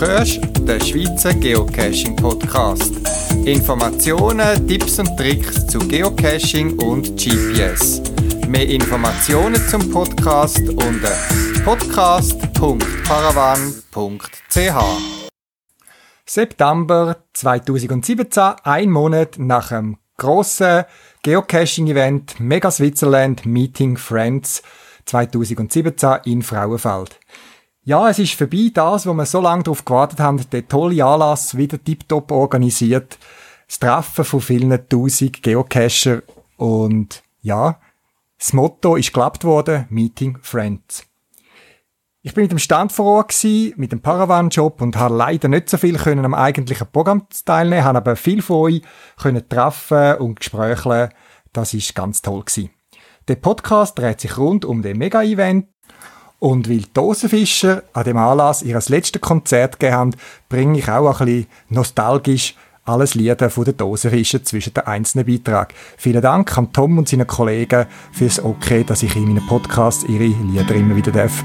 hörst den Schweizer Geocaching Podcast. Informationen, Tipps und Tricks zu Geocaching und GPS. Mehr Informationen zum Podcast unter podcast.paravan.ch. September 2017, ein Monat nach dem grossen Geocaching-Event Mega Switzerland Meeting Friends 2017 in Frauenfeld. Ja, es ist vorbei, das, wo wir so lange darauf gewartet haben, der tolle Anlass wieder tiptop organisiert. Das Treffen von vielen tausend Geocacher und ja, das Motto ist geklappt worden, Meeting Friends. Ich bin mit dem Stand vor Ort gewesen, mit dem Paravan-Job und habe leider nicht so viel können am eigentlichen Programm teilnehmen, habe aber viel von euch können treffen und gesprächeln. Das ist ganz toll gewesen. Der Podcast dreht sich rund um den Mega-Event und weil die Dosenfischer an dem Anlass ihr letztes Konzert gegeben haben, bringe ich auch ein bisschen nostalgisch alles Lieder von den Dosenfischen zwischen den einzelnen Beiträgen. Vielen Dank an Tom und seinen Kollegen fürs Okay, dass ich in meinem Podcast ihre Lieder immer wieder darf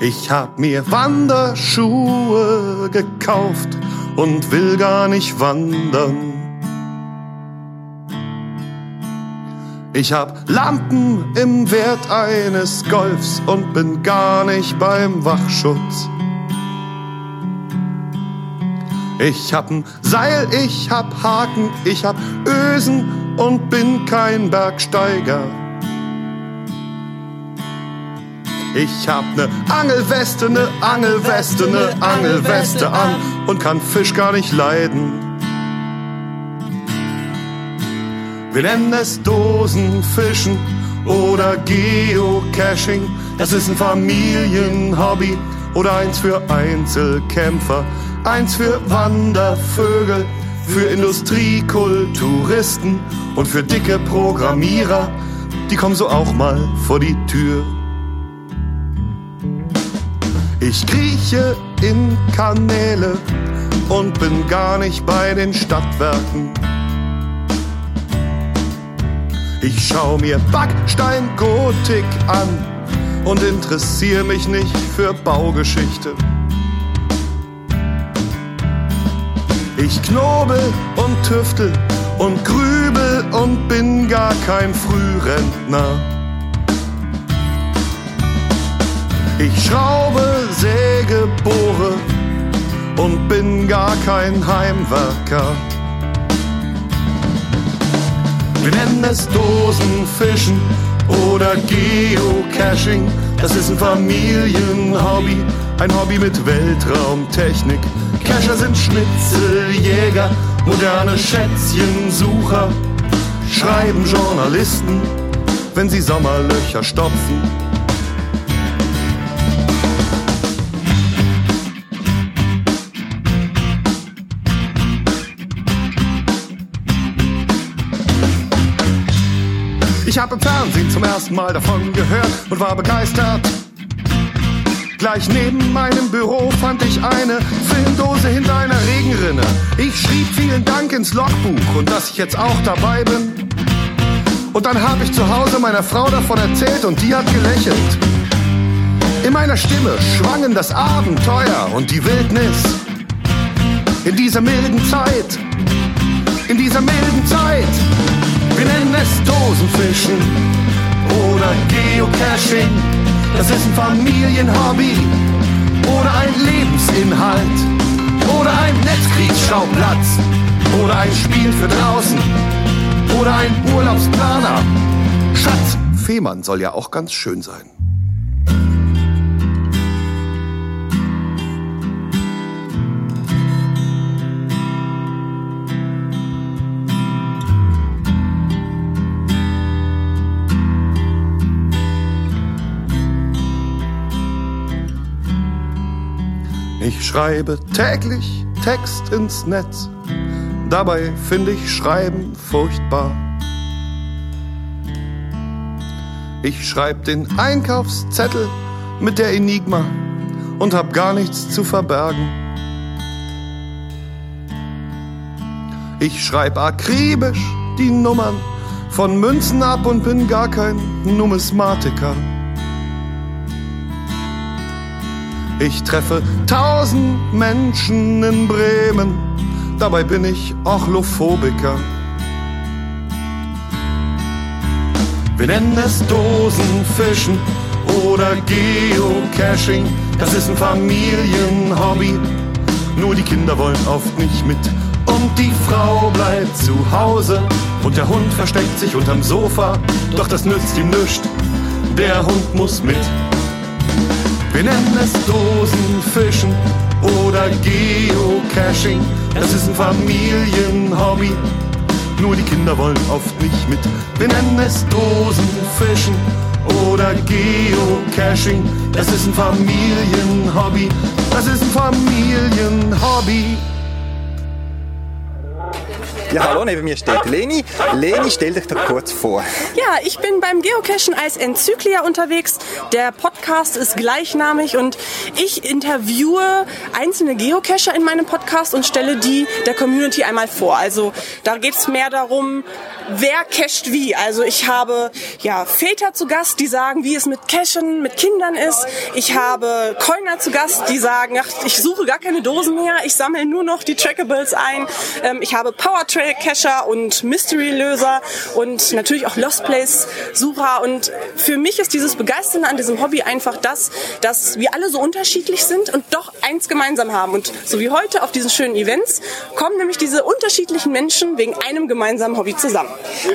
Ich hab mir Wanderschuhe gekauft und will gar nicht wandern. Ich hab Lampen im Wert eines Golfs und bin gar nicht beim Wachschutz. Ich hab ein Seil, ich hab Haken, ich hab Ösen und bin kein Bergsteiger. Ich hab ne Angelweste, ne Angelweste, ne Angelweste an und kann Fisch gar nicht leiden. Wir nennen es Dosenfischen oder Geocaching. Das ist ein Familienhobby oder eins für Einzelkämpfer, eins für Wandervögel, für Industriekulturisten und für dicke Programmierer. Die kommen so auch mal vor die Tür. Ich krieche in Kanäle und bin gar nicht bei den Stadtwerken. Ich schau mir Backsteingotik an und interessiere mich nicht für Baugeschichte. Ich knobel und tüftel und grübel und bin gar kein Frührentner. Ich schraube, säge, bohre und bin gar kein Heimwerker. Wir nennen es Dosenfischen oder Geocaching. Das ist ein Familienhobby, ein Hobby mit Weltraumtechnik. Cacher sind Schnitzeljäger, moderne Schätzchensucher. Schreiben Journalisten, wenn sie Sommerlöcher stopfen. Ich habe im Fernsehen zum ersten Mal davon gehört und war begeistert. Gleich neben meinem Büro fand ich eine Filmdose hinter einer Regenrinne. Ich schrieb vielen Dank ins Logbuch und dass ich jetzt auch dabei bin. Und dann habe ich zu Hause meiner Frau davon erzählt und die hat gelächelt. In meiner Stimme schwangen das Abenteuer und die Wildnis. In dieser milden Zeit, in dieser milden Zeit wir nennen es Dosenfischen oder Geocaching. Das ist ein Familienhobby oder ein Lebensinhalt oder ein Netzkriegsschauplatz oder ein Spiel für draußen oder ein Urlaubsplaner. Schatz, Fehmarn soll ja auch ganz schön sein. Ich schreibe täglich Text ins Netz, dabei finde ich Schreiben furchtbar. Ich schreib den Einkaufszettel mit der Enigma und hab gar nichts zu verbergen. Ich schreib akribisch die Nummern von Münzen ab und bin gar kein Numismatiker. Ich treffe tausend Menschen in Bremen, dabei bin ich Ochlophobiker. Wir nennen es Dosenfischen oder Geocaching, das ist ein Familienhobby. Nur die Kinder wollen oft nicht mit und die Frau bleibt zu Hause und der Hund versteckt sich unterm Sofa, doch das nützt ihm nichts. Der Hund muss mit. Wir nennen es Dosenfischen oder Geocaching, das ist ein Familienhobby. Nur die Kinder wollen oft nicht mit. Wir nennen es Dosenfischen oder Geocaching. Das ist ein Familienhobby. Das ist ein Familienhobby. Ja, hallo, neben mir steht Leni. Leni, stell dich doch kurz vor. Ja, ich bin beim Geocachen als Enzyklia unterwegs. Der Podcast ist gleichnamig und ich interviewe einzelne Geocacher in meinem Podcast und stelle die der Community einmal vor. Also da geht es mehr darum, wer cached wie. Also ich habe ja Väter zu Gast, die sagen, wie es mit Cachen mit Kindern ist. Ich habe Coiner zu Gast, die sagen, ach, ich suche gar keine Dosen mehr, ich sammle nur noch die Trackables ein. Ähm, ich habe Powertrain Trail Cacher und Mystery Löser und natürlich auch Lost Place Sucher. Und für mich ist dieses Begeistern an diesem Hobby einfach das, dass wir alle so unterschiedlich sind und doch eins gemeinsam haben. Und so wie heute auf diesen schönen Events kommen nämlich diese unterschiedlichen Menschen wegen einem gemeinsamen Hobby zusammen.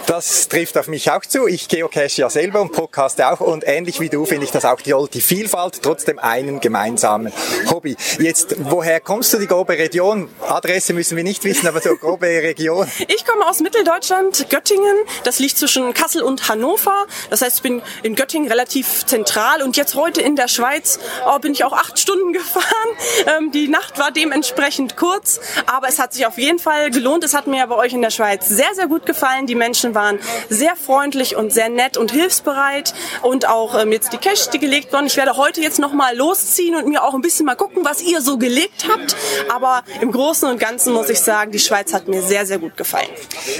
Das trifft auf mich auch zu. Ich geocache ja selber und podcaste auch und ähnlich wie du finde ich das auch die, die Vielfalt, trotzdem einen gemeinsamen Hobby. Jetzt, woher kommst du, die grobe Region? Adresse müssen wir nicht wissen, aber so grobe Region Region? Ich komme aus Mitteldeutschland, Göttingen. Das liegt zwischen Kassel und Hannover. Das heißt, ich bin in Göttingen relativ zentral und jetzt heute in der Schweiz oh, bin ich auch acht Stunden gefahren. Ähm, die Nacht war dementsprechend kurz, aber es hat sich auf jeden Fall gelohnt. Es hat mir bei euch in der Schweiz sehr, sehr gut gefallen. Die Menschen waren sehr freundlich und sehr nett und hilfsbereit und auch ähm, jetzt die Cash, die gelegt wurden. Ich werde heute jetzt noch mal losziehen und mir auch ein bisschen mal gucken, was ihr so gelegt habt. Aber im Großen und Ganzen muss ich sagen, die Schweiz hat mir sehr, sehr gut gefallen.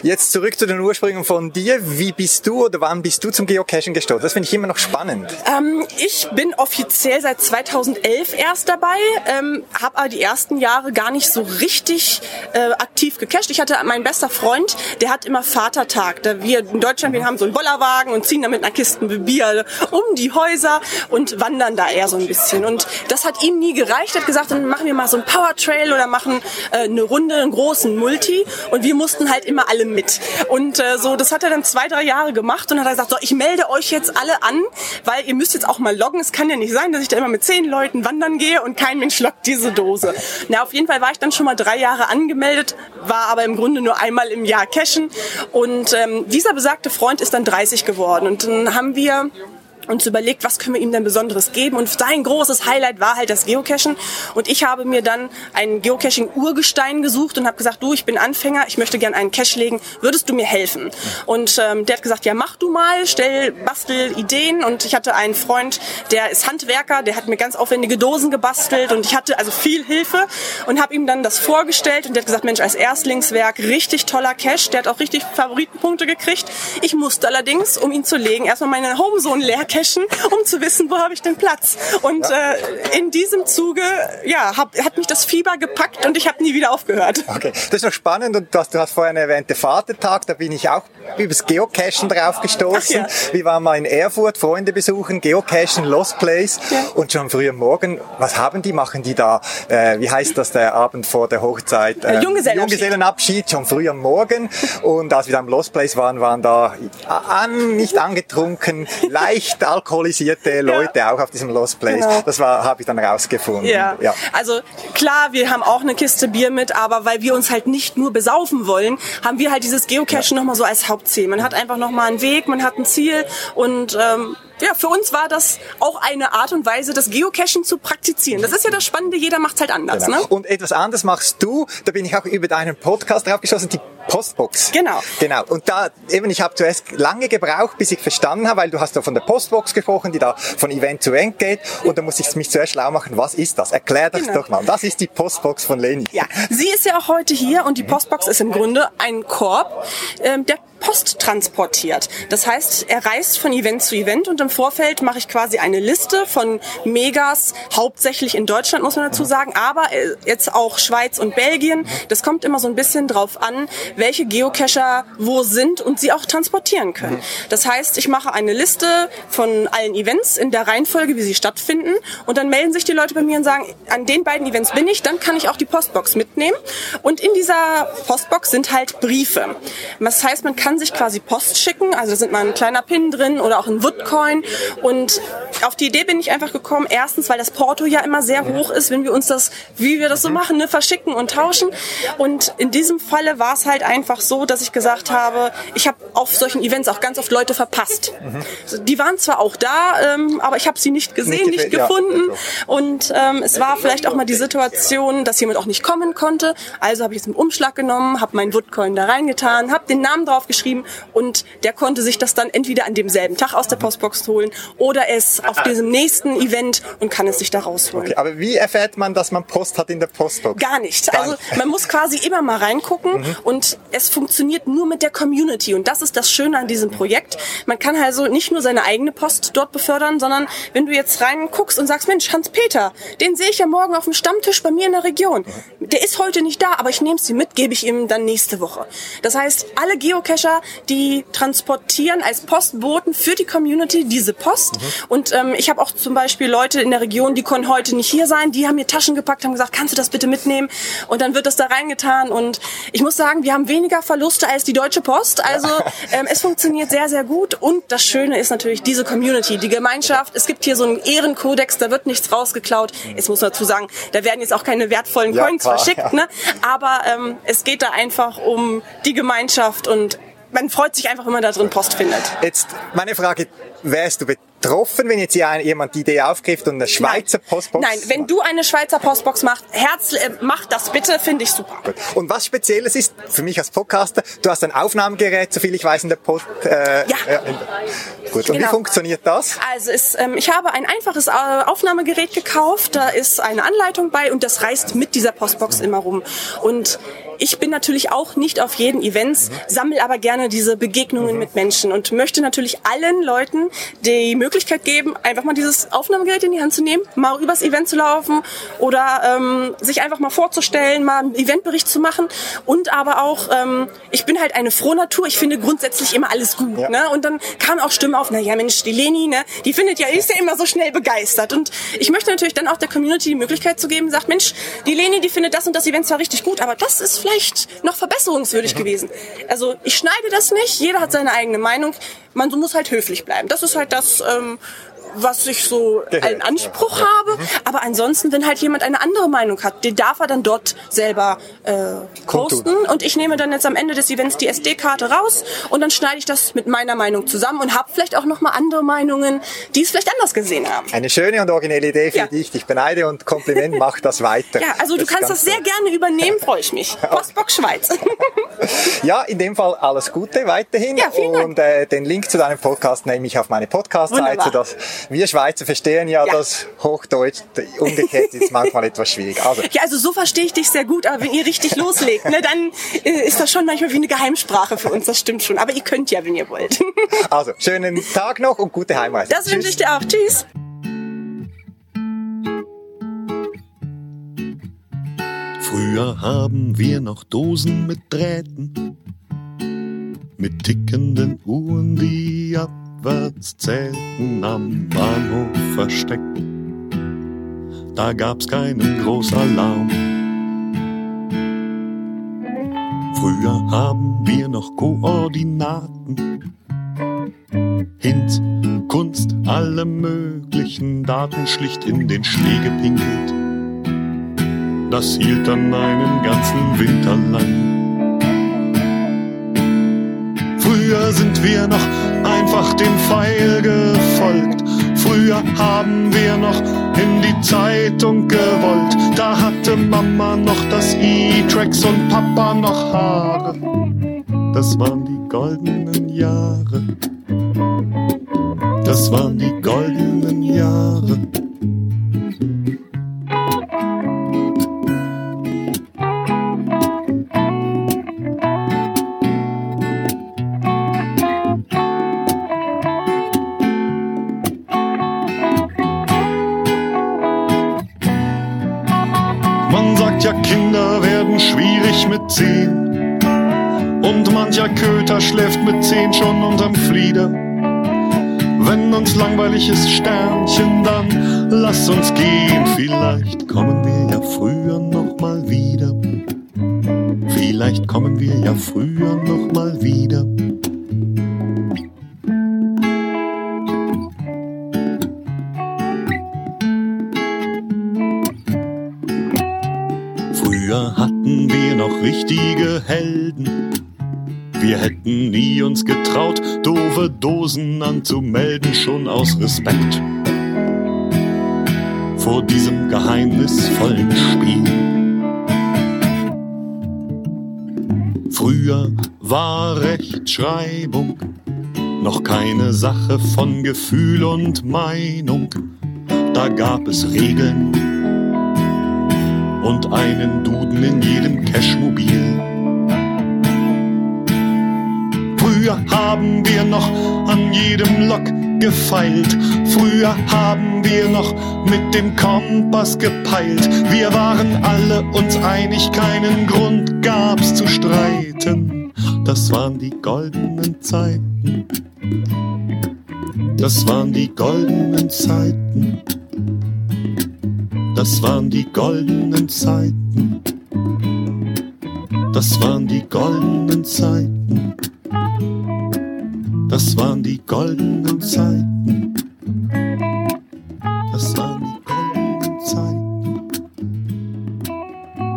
Jetzt zurück zu den Ursprüngen von dir. Wie bist du oder wann bist du zum Geocaching gestoßen? Das finde ich immer noch spannend. Ähm, ich bin offiziell seit 2011 erst dabei, ähm, habe aber die ersten Jahre gar nicht so richtig äh, aktiv gecached. Ich hatte mein bester Freund, der hat immer Vatertag. Da wir in Deutschland, wir haben so einen Bollerwagen und ziehen da mit einer Kiste Bier um die Häuser und wandern da eher so ein bisschen. Und das hat ihm nie gereicht. Er hat gesagt, dann machen wir mal so einen Power Trail oder machen äh, eine Runde, einen großen Multi. Und wir wir mussten halt immer alle mit. Und äh, so, das hat er dann zwei, drei Jahre gemacht und hat gesagt, so, ich melde euch jetzt alle an, weil ihr müsst jetzt auch mal loggen. Es kann ja nicht sein, dass ich da immer mit zehn Leuten wandern gehe und kein Mensch lockt diese Dose. Na, auf jeden Fall war ich dann schon mal drei Jahre angemeldet, war aber im Grunde nur einmal im Jahr cashen. Und ähm, dieser besagte Freund ist dann 30 geworden. Und dann haben wir uns überlegt, was können wir ihm denn Besonderes geben. Und sein großes Highlight war halt das Geocachen. Und ich habe mir dann einen Geocaching-Urgestein gesucht und habe gesagt, du, ich bin Anfänger, ich möchte gerne einen Cache legen, würdest du mir helfen? Und ähm, der hat gesagt, ja, mach du mal, stell, bastel Ideen. Und ich hatte einen Freund, der ist Handwerker, der hat mir ganz aufwendige Dosen gebastelt und ich hatte also viel Hilfe und habe ihm dann das vorgestellt und der hat gesagt, Mensch, als Erstlingswerk richtig toller Cache, der hat auch richtig Favoritenpunkte gekriegt. Ich musste allerdings, um ihn zu legen, erstmal meine Homezone leer cachen, um zu wissen, wo habe ich den Platz. Und ja. äh, in diesem Zuge ja, hab, hat mich das Fieber gepackt und ich habe nie wieder aufgehört. Okay, das ist noch spannend und du hast, du hast vorhin erwähnt, der Vatertag, da bin ich auch übers Geocachen drauf gestoßen. Ja. Wir waren mal in Erfurt, Freunde besuchen, Geocachen, Lost Place ja. und schon früh am Morgen, was haben die, machen die da, äh, wie heißt das, der Abend vor der Hochzeit? Äh, Junggesellenabschied. Junggesellenabschied, schon früh am Morgen und als wir da am Lost Place waren, waren da an, nicht angetrunken, leicht alkoholisierte Leute ja. auch auf diesem Lost Place. Genau. Das war, habe ich dann rausgefunden. Ja. ja. Also klar, wir haben auch eine Kiste Bier mit, aber weil wir uns halt nicht nur besaufen wollen, haben wir halt dieses Geocachen ja. nochmal so als Hauptziel. Man hat einfach nochmal einen Weg, man hat ein Ziel und ähm, ja, für uns war das auch eine Art und Weise, das Geocachen zu praktizieren. Das ist ja das Spannende, jeder macht es halt anders. Genau. Ne? Und etwas anderes machst du, da bin ich auch über deinen Podcast drauf geschossen, die Postbox. Genau. Genau. Und da, eben, ich habe zuerst lange gebraucht, bis ich verstanden habe, weil du hast ja von der Postbox gesprochen, die da von Event zu Event geht. Und da muss ich mich zuerst schlau machen, was ist das? Erklär das Genau. doch mal. Das ist die Postbox von Leni. Ja, sie ist ja auch heute hier und die Postbox ist im Grunde ein Korb, ähm, der Post transportiert. Das heißt, er reist von Event zu Event und im Vorfeld mache ich quasi eine Liste von Megas, hauptsächlich in Deutschland muss man dazu sagen, aber äh, jetzt auch Schweiz und Belgien. Das kommt immer so ein bisschen drauf an, welche Geocacher wo sind und sie auch transportieren können. Das heißt, ich mache eine Liste von allen Events in der Reihenfolge, wie sie stattfinden und dann melden sich die Leute bei mir und sagen, an den beiden Events bin ich, dann kann ich auch die Postbox mitnehmen. Und in dieser Postbox sind halt Briefe. Das heißt, man kann sich quasi Post schicken, also da sind mal ein kleiner Pin drin oder auch ein Woodcoin. Und auf die Idee bin ich einfach gekommen, erstens, weil das Porto ja immer sehr hoch ist, wenn wir uns das, wie wir das so machen, ne, verschicken und tauschen. Und in diesem Falle war es halt einfach so, dass ich gesagt habe, ich habe auf solchen Events auch ganz oft Leute verpasst. Die waren zwar auch da, ähm, aber ich habe sie nicht gesehen, Nicht nicht, ja, gefunden. also. Und ähm, es war vielleicht auch mal die Situation, dass jemand auch nicht kommen konnte. Also habe ich es im Umschlag genommen, habe meinen Woodcoin da reingetan, habe den Namen drauf geschrieben und der konnte sich das dann entweder an demselben Tag aus der Postbox holen oder es auf diesem nächsten Event und kann es sich da rausholen. Okay, aber wie erfährt man, dass man Post hat in der Postbox? Gar nicht. Gar Also man muss quasi immer mal reingucken und es funktioniert nur mit der Community und das ist das Schöne an diesem Projekt. Man kann also nicht nur seine eigene Post dort befördern, sondern wenn du jetzt reinguckst und sagst, Mensch, Hans-Peter, den sehe ich ja morgen auf dem Stammtisch bei mir in der Region. Der ist heute nicht da, aber ich nehme sie mit, gebe ich ihm dann nächste Woche. Das heißt, alle Geocacher, die transportieren als Postboten für die Community diese Post und ähm, ich habe auch zum Beispiel Leute in der Region, die konnten heute nicht hier sein, die haben mir Taschen gepackt, haben gesagt, kannst du das bitte mitnehmen? Und dann wird das da reingetan. Und ich muss sagen, wir haben weniger Verluste als die Deutsche Post. Also ähm, es funktioniert sehr, sehr gut. Und das Schöne ist natürlich diese Community, die Gemeinschaft. Es gibt hier so einen Ehrenkodex, da wird nichts rausgeklaut. Jetzt muss man dazu sagen, da werden jetzt auch keine wertvollen Ja, Coins klar, verschickt. ja. Ne? Aber ähm, es geht da einfach um die Gemeinschaft und man freut sich einfach, wenn man da drin Post findet. Jetzt meine Frage, wärst du betroffen, wenn jetzt jemand die Idee aufgreift und eine Schweizer Postbox? Nein, wenn du eine Schweizer Postbox machst, Herz, äh, mach das bitte, finde ich super. Gut. Und was Spezielles ist für mich als Podcaster, du hast ein Aufnahmegerät, soviel ich weiß, in der Post. Äh, Ja. in- Gut. Und wie Genau. funktioniert das? Also es, ähm, ich habe ein einfaches äh, Aufnahmegerät gekauft, da ist eine Anleitung bei und das reist mit dieser Postbox immer rum. Und ich bin natürlich auch nicht auf jeden Events, sammle aber gerne diese Begegnungen mit Menschen und möchte natürlich allen Leuten die Möglichkeit geben, einfach mal dieses Aufnahmegerät in die Hand zu nehmen, mal übers Event zu laufen oder ähm, sich einfach mal vorzustellen, mal einen Eventbericht zu machen und aber auch, ähm, ich bin halt eine Frohnatur, ich finde grundsätzlich immer alles gut. Ja. Ne? Und dann kamen auch Stimmen auf, na ja Mensch, die Leni, ne, die findet ja, ist ja immer so schnell begeistert. Und ich möchte natürlich dann auch der Community die Möglichkeit zu geben, sagt, Mensch, die Leni, die findet das und das Event zwar richtig gut, aber das ist vielleicht noch verbesserungswürdig gewesen. Also ich schneide das nicht, jeder hat seine eigene Meinung. Man muss halt höflich bleiben. Das ist halt das, ähm, was ich so einen Anspruch habe. Aber ansonsten, wenn halt jemand eine andere Meinung hat, den darf er dann dort selber äh, posten. Und ich nehme dann jetzt am Ende des Events die SD-Karte raus und dann schneide ich das mit meiner Meinung zusammen und habe vielleicht auch noch mal andere Meinungen, die es vielleicht anders gesehen haben. Eine schöne und originelle Idee, für Ja. die ich dich beneide und Kompliment, mach das weiter. Ja, also du ist kannst das sehr toll. gerne übernehmen, freue ich mich. Postbox Schweiz. Ja, in dem Fall alles Gute weiterhin. Ja, vielen Dank. Und äh, den Link zu deinem Podcast nehme ich auf meine Podcast-Seite, wir Schweizer verstehen ja, Ja. dass Hochdeutsch umgekehrt ist manchmal etwas schwierig. Also, Ja, also so verstehe ich dich sehr gut, aber wenn ihr richtig loslegt, ne, dann äh, ist das schon manchmal wie eine Geheimsprache für uns, das stimmt schon. Aber ihr könnt ja, wenn ihr wollt. also schönen Tag noch und gute Heimreise. Das wünsche ich dir auch. Tschüss. Früher haben wir noch Dosen mit Drähten, mit tickenden Uhren, die abwärts zählten, am Bahnhof versteckt. Da gab's keinen Großalarm. Früher haben wir noch Koordinaten, Hints, Kunst, alle möglichen Daten schlicht in den Schnee gepinkelt. Das hielt dann einen ganzen Winter lang. Früher sind wir noch einfach dem Pfeil gefolgt, Früher haben wir noch in die Zeitung gewollt. Da hatte Mama noch das E-Tracks und Papa noch Haare. Das waren die goldenen Jahre. Das waren die goldenen Jahre. Man sagt ja, Kinder werden schwierig mit zehn. Und mancher Köter schläft mit zehn schon unterm Flieder. Wenn uns langweilig ist, Sternchen, dann lass uns gehen. Vielleicht kommen wir ja früher noch mal wieder. Vielleicht kommen wir ja früher noch mal wieder. Hatten wir noch richtige Helden. Wir hätten nie uns getraut, doofe Dosen anzumelden, schon aus Respekt vor diesem geheimnisvollen Spiel. Früher war Rechtschreibung noch keine Sache von Gefühl und Meinung. Da gab es Regeln und einen Duden in jedem Cashmobil. Früher haben wir noch an jedem Lok gefeilt. Früher haben wir noch mit dem Kompass gepeilt. Wir waren alle uns einig, keinen Grund gab's zu streiten. Das waren die goldenen Zeiten. Das waren die goldenen Zeiten. Das waren die goldenen Zeiten. Das waren die goldenen Zeiten. Das waren die goldenen Zeiten. Das waren die goldenen Zeiten.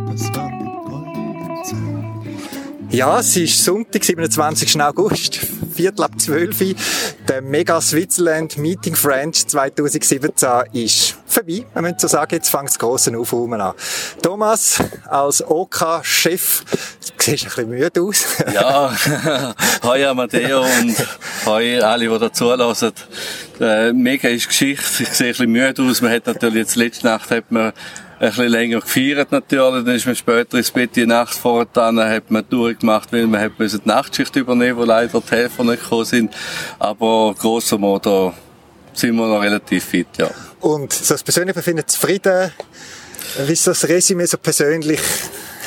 Das waren die goldenen Zeiten. Ja, es ist Sonntag, 27. August, Viertel ab 12 Uhr. Der Mega Switzerland Meeting French 2017 ist vorbei. Wir müssen so sagen, jetzt fängt das grosse Aufräumen an. Thomas, als OK-Chef, du siehst ein bisschen müde aus. Ja, hoi Amadeo und hoi alle, die da zulassen. Äh, mega ist Geschichte. Ich sehe ein bisschen müde aus. Man hat natürlich jetzt letzte Nacht hat man ein bisschen länger gefeiert natürlich, dann ist man später ins Bett die Nacht vorher, dann hat man durchgemacht, weil man hat die Nachtschicht übernehmen, wo leider die Helfer nicht gekommen sind. Aber grosser Modo sind wir noch relativ fit, ja. Und so das persönliche Befinden zufrieden? Wie ist das Resümee so persönlich?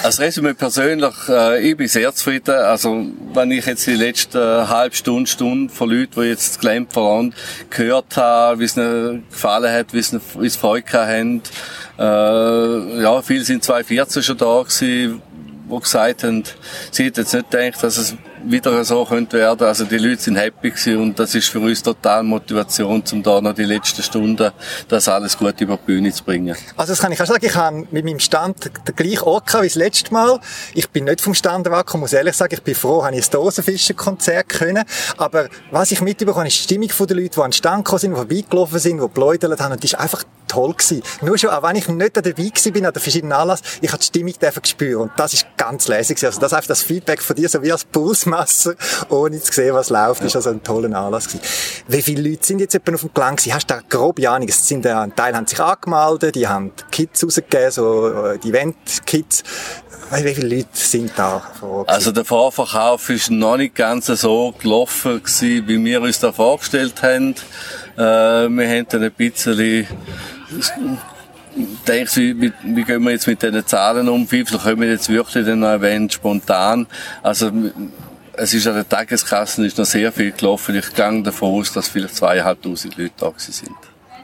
Als Resümee persönlich, äh, ich bin sehr zufrieden. Also, wenn ich jetzt die letzten äh, halbe Stunde, Stunde von Leuten, die jetzt gelähmt waren, gehört habe, wie es ihnen gefallen hat, wie es wie es Freude gehabt haben. Äh, ja, viele sind 2014 schon da gewesen, die gesagt haben, sie hätten jetzt nicht gedacht, dass es wieder so könnte werden. Also die Leute sind happy gewesen und das ist für uns total Motivation, um da noch die letzten Stunden das alles gut über die Bühne zu bringen. Also das kann ich auch sagen, ich habe mit meinem Stand den gleichen Ort gehabt wie das letzte Mal. Ich bin nicht vom Stand weggekommen, muss ehrlich sagen, ich bin froh, habe ich ein Dosenfischerkonzert können. Aber was ich mitbekommen habe, ist die Stimmung der Leute, die an den Stand gekommen sind, die vorbeigelaufen sind, die geläutert haben und die ist einfach toll gewesen. Nur schon, auch wenn ich nicht dabei gewesen bin, an den verschiedenen Anlässen, ich habe die Stimmung spüren und das ist ganz lässig gewesen. Also das einfach das Feedback von dir, so wie als Pulsmesser, ohne zu sehen, was läuft, ist also ein toller Anlass gewesen. Wie viele Leute sind jetzt etwa auf dem Gelände gewesen? Hast du da grobe Ahnung? Es sind, äh, ein Teil haben sich angemeldet, die haben Kits rausgegeben, so äh, die Event-Kits. Wie viele Leute sind da? Also der Vorverkauf ist noch nicht ganz so gelaufen gewesen, wie wir uns da vorgestellt haben. Äh, wir haben dann ein bisschen denkst du, wie, wie gehen wir jetzt mit diesen Zahlen um? Wie viel wir jetzt wirklich noch erwähnen, spontan? Also, es ist an den Tageskassen ist noch sehr viel gelaufen. Ich gehe davon aus, dass vielleicht zweieinhalbtausend Leute da sind.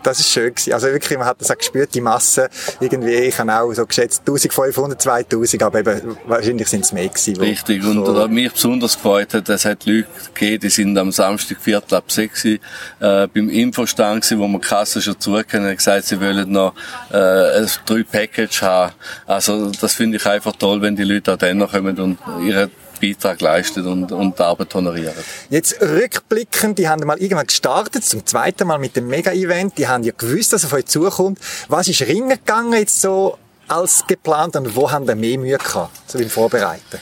Das ist schön gewesen. Also wirklich, man hat das auch gespürt, die Masse. Irgendwie, ich habe auch so geschätzt 1500, 2000, aber eben, wahrscheinlich sind es mehr gewesen. Richtig. Und so- was mich besonders gefreut hat, es hat Leute gegeben, die sind am Samstag Viertel ab sechs äh, beim Infostand gewesen, wo wir die Kasse schon zukennen, haben gesagt, sie wollen noch äh, ein drei Package haben. Also das finde ich einfach toll, wenn die Leute auch dann noch kommen und ihre Beitrag leisten und, und die Arbeit honorieren. Jetzt rückblickend, die haben mal irgendwann gestartet, zum zweiten Mal mit dem Mega-Event, die haben ja gewusst, dass auf euch zukommt. Was ist ringen gegangen jetzt so als geplant und wo haben wir mehr Mühe gehabt, so beim Vorbereiten?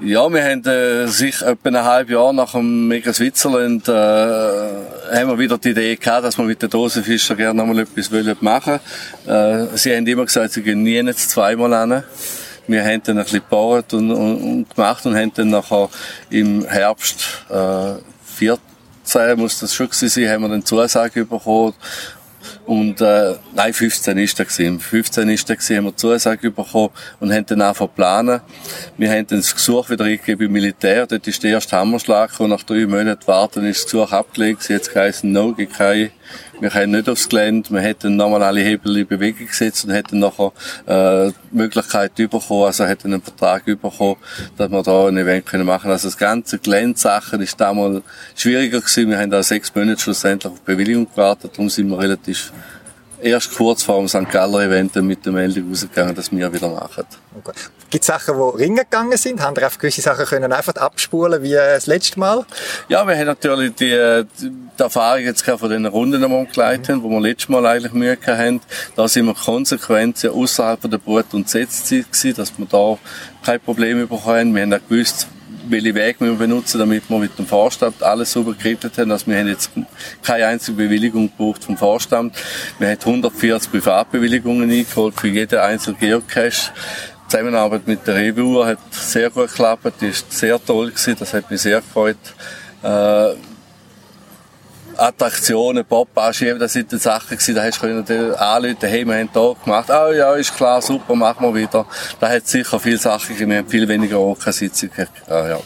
Ja, wir haben äh, sich etwa ein halbes Jahr nach dem Mega Switzerland äh, haben wir wieder die Idee gehabt, dass wir mit den Dosenfischer gerne nochmal etwas wollen machen äh, Sie haben immer gesagt, sie gehen nie jetzt zweimal an. Wir haben dann ein bisschen gebohrt und, und, und, gemacht und haben dann nachher im Herbst äh, 14 muss das schon gewesen sein, haben wir dann Zusage bekommen und, äh, nein, 15 ist er gewesen. 15 ist er gewesen, haben wir Zusage bekommen und haben dann angefangen zu. Wir haben dann das Gesuch wieder eingegeben im Militär. Dort ist der erste Hammerschlag und nach drei Monaten warten ist das Gesuch abgelegt. Jetzt geheißen, no, gibt keine wir können nicht aufs Gelände, wir hätten nochmal alle Hebel in Bewegung gesetzt und hätten nachher äh, die Möglichkeit bekommen, also hätten einen Vertrag bekommen, dass wir da ein Event können machen Also das ganze Gelände-Sachen ist damals schwieriger gewesen. Wir haben da sechs Monate schlussendlich auf Bewilligung gewartet, darum sind wir relativ erst kurz vor dem St. Galler Event mit der Meldung rausgegangen, dass wir wieder machen. Okay. Gibt Sachen, die ringen gegangen sind? Haben wir auf gewisse Sachen können einfach abspulen wie äh, das letzte Mal? Ja, wir haben natürlich die, die Erfahrung jetzt von den Runden, die wir geleitet haben, wo wir letztes Mal eigentlich Mühe haben. Da sind wir konsequent außerhalb der Brut- und Setzzeit gewesen, dass wir da kein Problem bekommen. Wir haben auch gewusst, welche Wege wir benutzen, damit wir mit dem Vorstand alles sauber gekriegt haben. Also wir haben jetzt keine einzige Bewilligung gebraucht vom Vorstand. Wir haben 140 Privatbewilligungen eingeholt für jeden einzelnen Geocache. Die Zusammenarbeit mit der EWU hat sehr gut geklappt, die ist sehr toll gewesen, das hat mich sehr gefreut. Äh, Attraktionen, Pop-Anschieben, das sind die Sachen gewesen, da hast du können anrufen, hey, wir haben da gemacht, ah oh, ja, ist klar, super, machen wir wieder. Da hat sicher viele Sachen gegeben, wir haben viel weniger OK-Sitzungen ah, ja.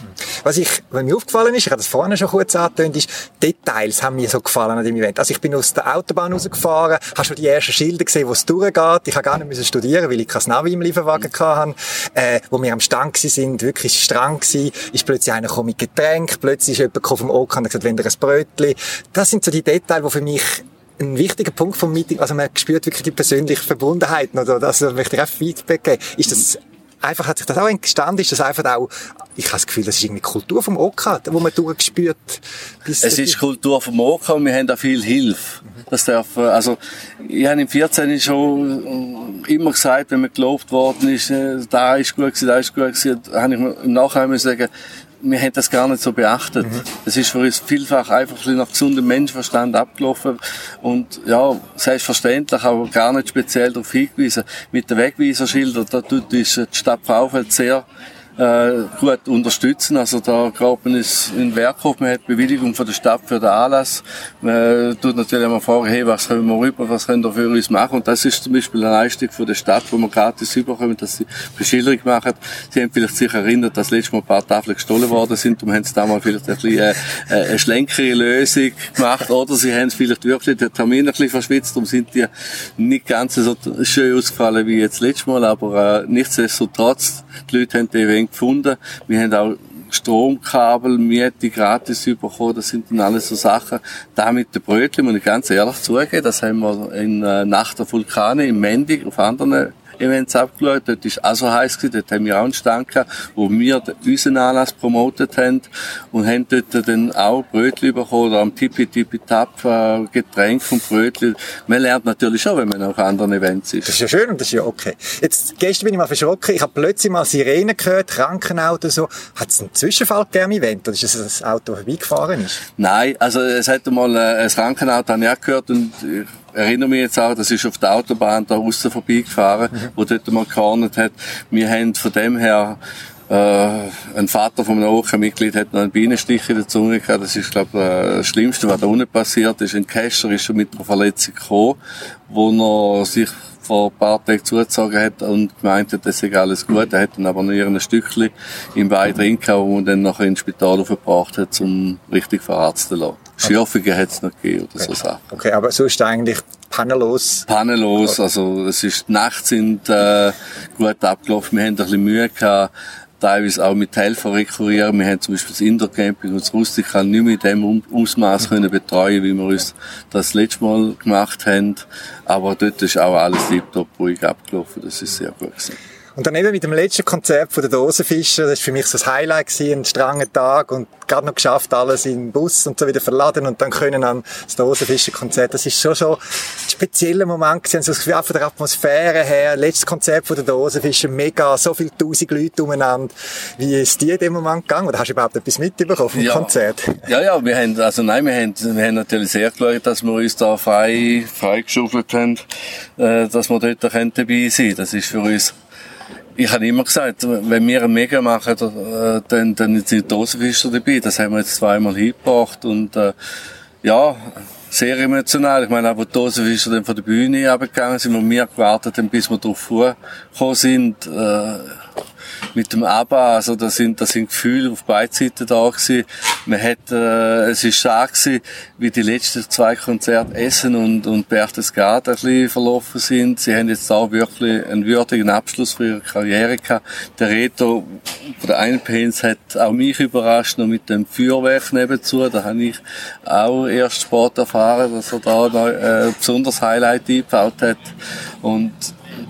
Was ich, was mir aufgefallen ist, ich habe das vorhin schon kurz angetönt, ist, Details haben mir so gefallen an dem Event. Also ich bin aus der Autobahn rausgefahren, habe schon die ersten Schilder gesehen, wo es durchgeht. Ich habe gar nicht müssen studieren, weil ich kein Navi im Lieferwagen hatte. Äh, wo wir am Stand sind, wirklich streng gewesen, ist plötzlich einer gekommen mit Getränk, plötzlich ist jemand vom OK und hat gesagt, wenn ihr ein Brötchen das sind so die Details, die für mich ein wichtiger Punkt vom Meeting, also man spürt wirklich die persönliche Verbundenheit, oder? Also, möchte ich auch Feedback geben. Ist das einfach, hat sich das auch entstanden? Ist das einfach auch, ich habe das Gefühl, das ist irgendwie Kultur vom OK, wo man durchgespürt. Es ist Kultur vom OK und wir haben auch viel Hilfe. Das darf, also, ich habe im 14 schon immer gesagt, wenn mir gelobt worden ist, äh, da ist gut gewesen, da ist gut gewesen, habe ich im Nachhinein sagen, wir haben das gar nicht so beachtet. Mhm. Das ist für uns vielfach einfach ein nach gesundem Menschenverstand abgelaufen und ja, selbstverständlich, aber gar nicht speziell darauf hingewiesen. Mit den Wegweiserschildern, da tut die Stadt Fraufeld sehr äh, gut unterstützen. Also da glauben ist in Werkhof, man hat Bewilligung von der Stadt für den Anlass. Man tut natürlich immer fragen, hey, was können wir rüber, was können wir für uns machen? Und das ist zum Beispiel eine Leistung von der Stadt, wo wir gratis überkommen, dass sie Beschilderung machen. Sie haben vielleicht sich erinnert, dass letztes Mal ein paar Tafeln gestohlen worden sind und haben sie damals vielleicht ein bisschen äh, äh, eine schlänkere Lösung gemacht oder sie haben es vielleicht wirklich den Termin ein bisschen verschwitzt und sind die nicht ganz so schön ausgefallen wie jetzt letztes Mal, aber äh, nichtsdestotrotz, die Leute haben den gefunden. Wir haben auch Stromkabel, Miete gratis bekommen, das sind dann alles so Sachen. Da mit den Brötchen, muss ich ganz ehrlich zugeben, das haben wir in äh, Nacht der Vulkane im Mendig auf anderen Events abgeschaut. Dort ist auch so heiß gewesen. Dort haben wir auch einen Stand gehabt, wo wir unseren Anlass promotet haben und haben dort dann auch Brötchen bekommen oder am Tippi Tippi Tap äh, Getränk vom Brötchen. Man lernt natürlich schon, wenn man auf anderen Events ist. Das ist ja schön und das ist ja okay. Jetzt, gestern bin ich mal verschrocken. Ich habe plötzlich mal Sirenen gehört, Krankenauto so. Hat es einen Zwischenfall gegeben im Event oder ist das das Auto vorbeigefahren ist? Nein, also es hat mal äh, ein Krankenauto habe ich auch gehört und ich erinnere mich jetzt auch, das ist auf der Autobahn da außen vorbeigefahren, mhm. wo dort mal gekornet hat. Wir haben von dem her äh, ein Vater von einem OK-Mitglied hat noch einen Bienenstich in der Zunge gehabt. Das ist, glaube ich, das Schlimmste, was da unten passiert ist. Ein Cacher ist schon mit einer Verletzung gekommen, wo er sich vor ein paar Tagen zugezogen hat und gemeint hat, das sei alles gut. Er hat dann aber noch ein Stückchen im Bein drin gehabt, wo man dann nachher ins Spital aufgebracht hat, um richtig verarzten zu lassen. Schürfungen hat es noch gegeben oder okay. so Sachen. Okay, aber so ist eigentlich pannenlos? Pannenlos, also es ist, nachts sind äh, gut abgelaufen. Wir haben ein bisschen Mühe gehabt, teilweise auch mit Helfer rekurrieren. Wir haben zum Beispiel das Indoor-Camping und das Rustikal nicht mehr in dem Ausmaß können betreuen, wie wir uns das letzte Mal gemacht haben. Aber dort ist auch alles tiptop ruhig abgelaufen. Das ist sehr gut gewesen. Und dann eben mit dem letzten Konzert von der Dosenfischer, das war für mich so das Highlight gewesen, ein stranger Tag und gerade noch geschafft, alles in den Bus und so wieder verladen und dann können an das Dosenfischer-Konzert. Das ist schon schon ein spezieller Moment gewesen, so das Gefühl, von der Atmosphäre her, letztes Konzert von der Dosenfischer, mega, so viele tausend Leute umeinander. Wie ist dir in dem Moment gegangen? Oder hast du überhaupt etwas mitbekommen vom ja. Konzert? Ja, ja, wir haben, also nein, wir haben, wir haben natürlich sehr geschaut, dass wir uns da frei, frei geschaufelt haben, äh, dass wir dort dabei sein können. Das ist für uns ich habe immer gesagt, wenn wir ein Mega machen, äh, dann, dann sind die Dosenfischer dabei. Das haben wir jetzt zweimal hingebracht und äh, ja, sehr emotional. Ich meine, auch die Dosenfischer dann von der Bühne abgegangen sind, und wir gewartet haben, bis wir drauf vorgekommen sind. Äh, mit dem ABBA, also da sind, da sind Gefühle auf beiden Seiten da gewesen. Man hat, äh, es ist stark gewesen, wie die letzten zwei Konzerte Essen und, und Berchtesgaden ein bisschen verlaufen sind. Sie haben jetzt auch wirklich einen würdigen Abschluss für ihre Karriere gehabt. Der Reto von der einen Pens hat auch mich überrascht, noch mit dem Feuerwerk nebenzu. Da habe ich auch erst Sport erfahren, dass er da noch, äh, besonders Highlight eingebaut hat. Und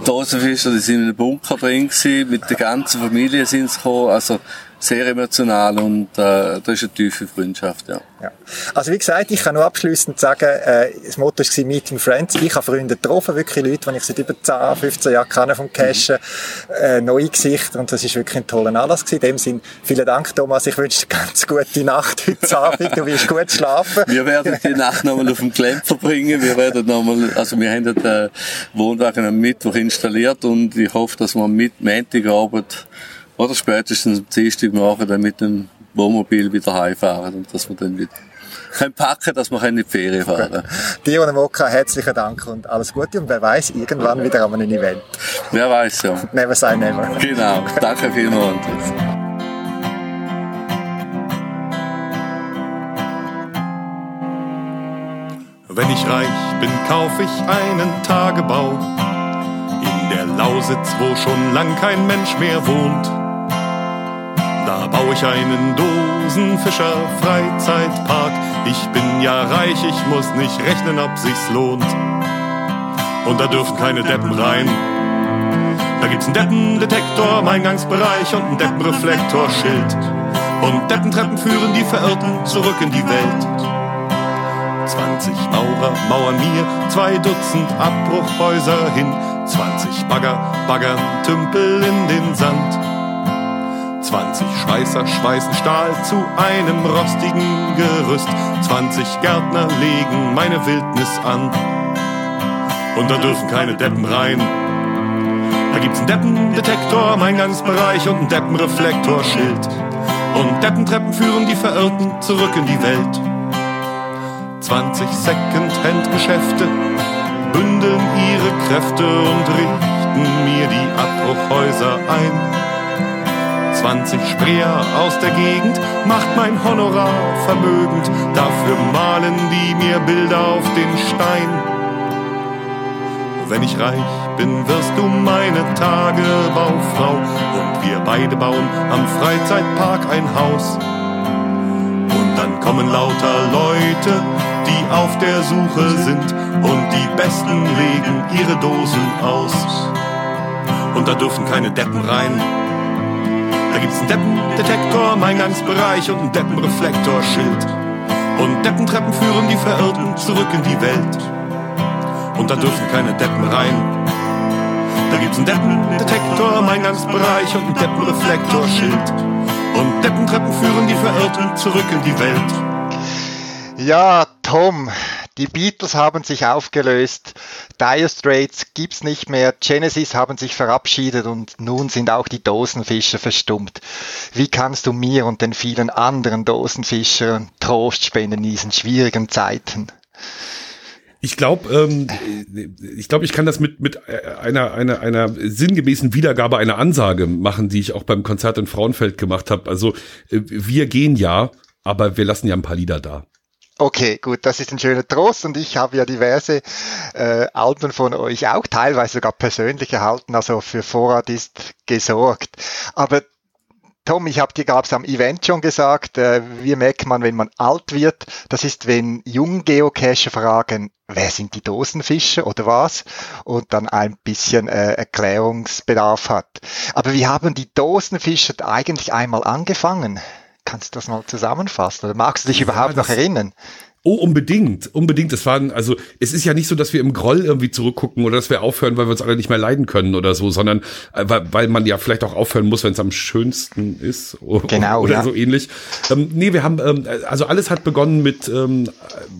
Dosenfischer, die sind in einem Bunker drin gewesen, mit der ganzen Familie sind sie gekommen, also sehr emotional und äh, das ist eine tiefe Freundschaft, ja. ja. Also wie gesagt, ich kann nur abschließend sagen, äh, das Motto war Meeting Friends. Ich habe Freunde getroffen, wirklich Leute, die ich seit über 10, 15 Jahren kenne vom Cashen, äh, neue Gesichter und das ist wirklich ein toller Anlass gewesen. In dem Sinn, vielen Dank Thomas, ich wünsche dir ganz gute Nacht heute Abend, du wirst gut schlafen. Wir werden die Nacht nochmal auf dem Gelände verbringen, wir werden nochmal, also wir haben den Wohnwagen am Mittwoch installiert und ich hoffe, dass wir mit Montagabend oder spätestens am Dienstag morgen dann mit dem Wohnmobil wieder heimfahren und dass wir dann wieder können packen, dass wir in die Ferien fahren können. Dir und Mokka, herzlichen Dank und alles Gute und wer weiß, irgendwann wieder an einem Event. Wer weiß ja. Never say never. Genau. Danke vielmals. Wenn ich reich bin, kauf ich einen Tagebau in der Lausitz, wo schon lang kein Mensch mehr wohnt. Da baue ich einen Dosenfischer Freizeitpark. Ich bin ja reich, ich muss nicht rechnen, ob sich's lohnt. Und da dürfen keine Deppen rein. Da gibt's einen Deppendetektor im Eingangsbereich und ein Deppenreflektorschild. Und Deppentreppen führen die Verirrten zurück in die Welt. 20 Maurer mauern mir zwei Dutzend Abbruchhäuser hin. 20 Bagger baggern Tümpel in den Sand. 20 Schweißer schweißen Stahl zu einem rostigen Gerüst. 20 Gärtner legen meine Wildnis an. Und da dürfen keine Deppen rein. Da gibt's einen Deppendetektor im Eingangsbereich und ein Deppenreflektorschild. Und Deppentreppen führen die Verirrten zurück in die Welt. 20 Second-Hand-Geschäfte bündeln ihre Kräfte und richten mir die Abbruchhäuser ein. 20 Spreer aus der Gegend macht mein Honorar vermögend. Dafür malen die mir Bilder auf den Stein. Wenn ich reich bin, wirst du meine Tagebaufrau und wir beide bauen am Freizeitpark ein Haus. Und dann kommen lauter Leute, die auf der Suche sind und die Besten legen ihre Dosen aus. Und da dürfen keine Deppen rein, da gibt's einen Deppendetektor im Eingangsbereich und ein Deppenreflektorschild. Und Deppentreppen führen die Verirrten zurück in die Welt. Und da dürfen keine Deppen rein. Da gibt's einen Deppendetektor im Eingangsbereich und ein Deppenreflektorschild. Und Deppentreppen führen die Verirrten zurück in die Welt. Ja, Tom, die Beatles haben sich aufgelöst, Dire Straits gibt's nicht mehr, Genesis haben sich verabschiedet und nun sind auch die Dosenfischer verstummt. Wie kannst du mir und den vielen anderen Dosenfischern Trost spenden in diesen schwierigen Zeiten? Ich glaube, ähm, ich glaube, ich kann das mit mit einer einer einer sinngemäßen Wiedergabe einer Ansage machen, die ich auch beim Konzert in Frauenfeld gemacht habe. Also äh, wir gehen ja, aber wir lassen ja ein paar Lieder da. Okay, gut, das ist ein schöner Trost und ich habe ja diverse äh, Alben von euch auch teilweise sogar persönlich erhalten, also für Vorrat ist gesorgt. Aber Tom, ich habe dir gerade am Event schon gesagt, äh, wie merkt man, wenn man alt wird? Das ist, wenn junge Geocacher fragen, wer sind die Dosenfische oder was? Und dann ein bisschen äh, Erklärungsbedarf hat. Aber wie haben die Dosenfischer eigentlich einmal angefangen? Kannst du das mal zusammenfassen? Oder magst du dich ja, überhaupt noch erinnern? Oh, unbedingt, unbedingt. Es waren, also es ist ja nicht so, dass wir im Groll irgendwie zurückgucken oder dass wir aufhören, weil wir uns alle nicht mehr leiden können oder so, sondern äh, weil man ja vielleicht auch aufhören muss, wenn es am schönsten ist genau, oder ja. so ähnlich. Ähm, nee, wir haben, ähm, also alles hat begonnen mit, ähm,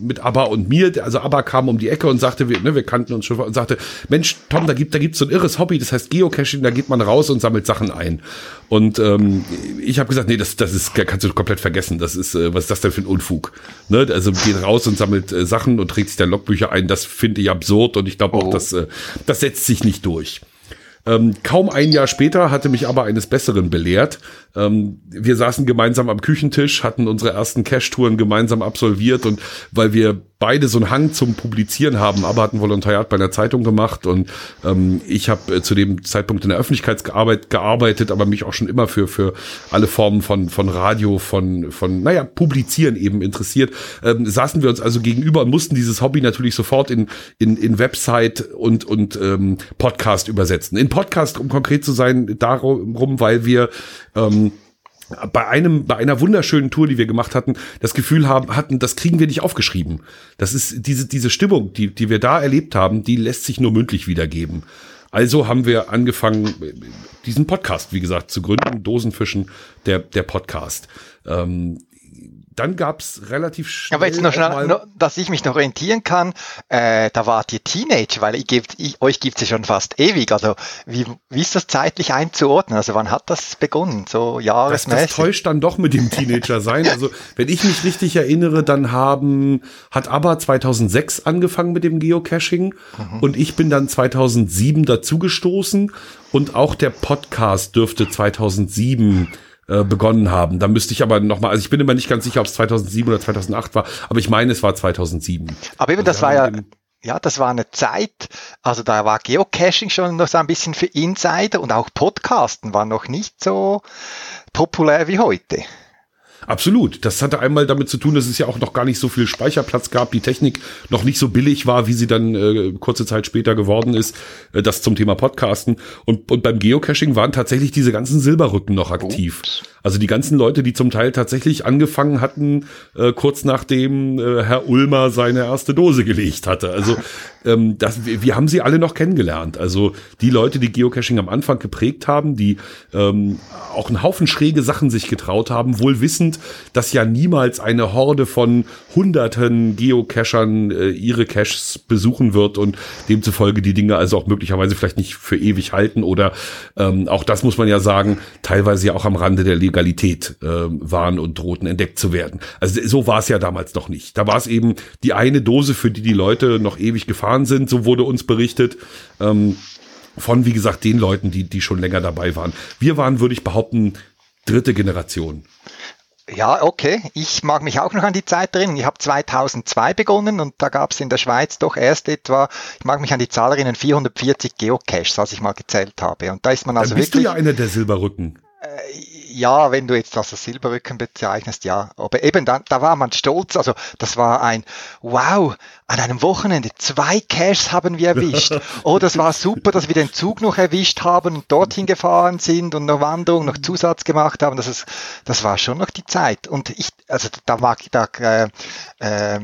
mit Abba und mir. Also Abba kam um die Ecke und sagte, wir, ne, wir kannten uns schon und sagte, Mensch, Tom, da gibt da gibt's so ein irres Hobby, das heißt Geocaching, da geht man raus und sammelt Sachen ein. Und ähm, ich habe gesagt, nee, das, das ist, kannst du komplett vergessen. Das ist, äh, was ist das denn für ein Unfug? Ne? Also geht raus und sammelt äh, Sachen und trägt sich dann Logbücher ein. Das finde ich absurd und ich glaube auch, oh. dass äh, das setzt sich nicht durch. Ähm, kaum ein Jahr später hatte mich aber eines Besseren belehrt. Ähm, wir saßen gemeinsam am Küchentisch, hatten unsere ersten Cash-Touren gemeinsam absolviert und weil wir beide so einen Hang zum Publizieren haben, aber hatten Volontariat bei einer Zeitung gemacht und ähm, ich habe äh, zu dem Zeitpunkt in der Öffentlichkeitsarbeit gearbeitet, aber mich auch schon immer für für alle Formen von von Radio, von von naja Publizieren eben interessiert. Ähm, saßen wir uns also gegenüber und mussten dieses Hobby natürlich sofort in in in Website und und ähm, Podcast übersetzen. In Podcast, um konkret zu sein, darum, weil wir ähm, bei einem, bei einer wunderschönen Tour, die wir gemacht hatten, das Gefühl haben, hatten, das kriegen wir nicht aufgeschrieben. Das ist diese, diese Stimmung, die, die wir da erlebt haben, die lässt sich nur mündlich wiedergeben. Also haben wir angefangen, diesen Podcast, wie gesagt, zu gründen, Dosenfischen, der, der Podcast. Ähm, dann gab's relativ schnell. Aber jetzt noch schnell, noch, dass ich mich noch orientieren kann, äh, da wart ihr Teenager, weil ich gebt, ich, euch gibt's ja schon fast ewig. Also wie, wie ist das zeitlich einzuordnen? Also wann hat das begonnen? So jahresmäßig? Das, das täuscht dann doch mit dem Teenager sein. Also wenn ich mich richtig erinnere, dann haben, hat aber 2006 angefangen mit dem Geocaching mhm. und ich bin dann 2007 dazugestoßen und auch der Podcast dürfte 2007 äh, begonnen haben. Da müsste ich aber noch mal, also ich bin immer nicht ganz sicher, ob es 2007 oder 2008 war, aber ich meine, es war 2007. Aber eben, also das war ja, ja, das war eine Zeit, also da war Geocaching schon noch so ein bisschen für Insider und auch Podcasten war noch nicht so populär wie heute. Absolut. Das hatte einmal damit zu tun, dass es ja auch noch gar nicht so viel Speicherplatz gab, die Technik noch nicht so billig war, wie sie dann äh, kurze Zeit später geworden ist. Äh, das zum Thema Podcasten. Und, und beim Geocaching waren tatsächlich diese ganzen Silberrücken noch aktiv. Ups. Also die ganzen Leute, die zum Teil tatsächlich angefangen hatten, äh, kurz nachdem äh, Herr Ulmer seine erste Dose gelegt hatte. Also ähm, das, wir, wir haben sie alle noch kennengelernt. Also die Leute, die Geocaching am Anfang geprägt haben, die ähm, auch einen Haufen schräge Sachen sich getraut haben, wohl wissend, dass ja niemals eine Horde von hunderten Geocachern äh, ihre Caches besuchen wird und demzufolge die Dinge also auch möglicherweise vielleicht nicht für ewig halten oder ähm, auch das muss man ja sagen, teilweise ja auch am Rande der Legalität äh, waren und drohten entdeckt zu werden. Also so war es ja damals noch nicht. Da war es eben die eine Dose, für die die Leute noch ewig gefahren sind, so wurde uns berichtet. Ähm, von, wie gesagt, den Leuten, die, die schon länger dabei waren. Wir waren, würde ich behaupten, dritte Generation. Ja, okay. Ich mag mich auch noch an die Zeit erinnern. Ich habe 2002 begonnen und da gab es in der Schweiz doch erst etwa, ich mag mich an die Zahl erinnern, 440 Geocaches, als ich mal gezählt habe. Und da ist man also Dann bist wirklich. Bist du ja einer der Silberrücken. Äh, ja, wenn du jetzt das als Silberrücken bezeichnest, ja. Aber eben, da, da war man stolz. Also das war ein, wow, an einem Wochenende zwei Caches haben wir erwischt. Oh, das war super, dass wir den Zug noch erwischt haben und dorthin gefahren sind und noch Wanderung, noch Zusatz gemacht haben. Das, ist, das war schon noch die Zeit. Und ich, also da mag da äh, äh,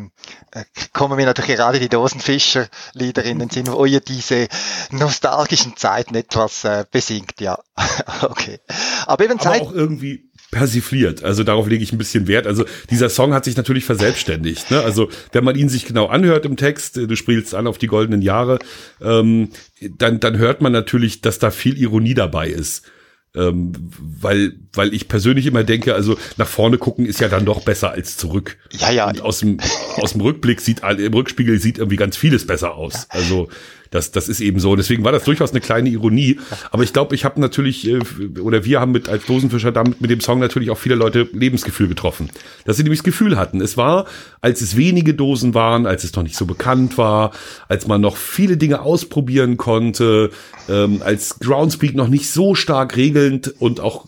kommen mir natürlich gerade die Dosenfischer-Lieder in den Sinn, wo ihr diese nostalgischen Zeiten etwas äh, besingt, ja. okay. Aber eben Zeit. Aber auch irgendwie persifliert. Also darauf lege ich ein bisschen Wert. Also dieser Song hat sich natürlich verselbstständigt. Ne? Also wenn man ihn sich genau anhört im Text, äh, du spielst an auf die goldenen Jahre, ähm, dann, dann hört man natürlich, dass da viel Ironie dabei ist. Ähm, weil, weil ich persönlich immer denke, also nach vorne gucken ist ja dann doch besser als zurück. Ja, ja. Und aus dem, aus dem Rückblick sieht, im Rückspiegel sieht irgendwie ganz vieles besser aus. Also das, das ist eben so. Deswegen war das durchaus eine kleine Ironie. Aber ich glaube, ich habe natürlich, äh, oder wir haben mit als Dosenfischer damit mit dem Song natürlich auch viele Leute Lebensgefühl getroffen. Dass sie nämlich das Gefühl hatten. Es war, als es wenige Dosen waren, als es noch nicht so bekannt war, als man noch viele Dinge ausprobieren konnte, ähm, als Groundspeak noch nicht so stark regelnd und auch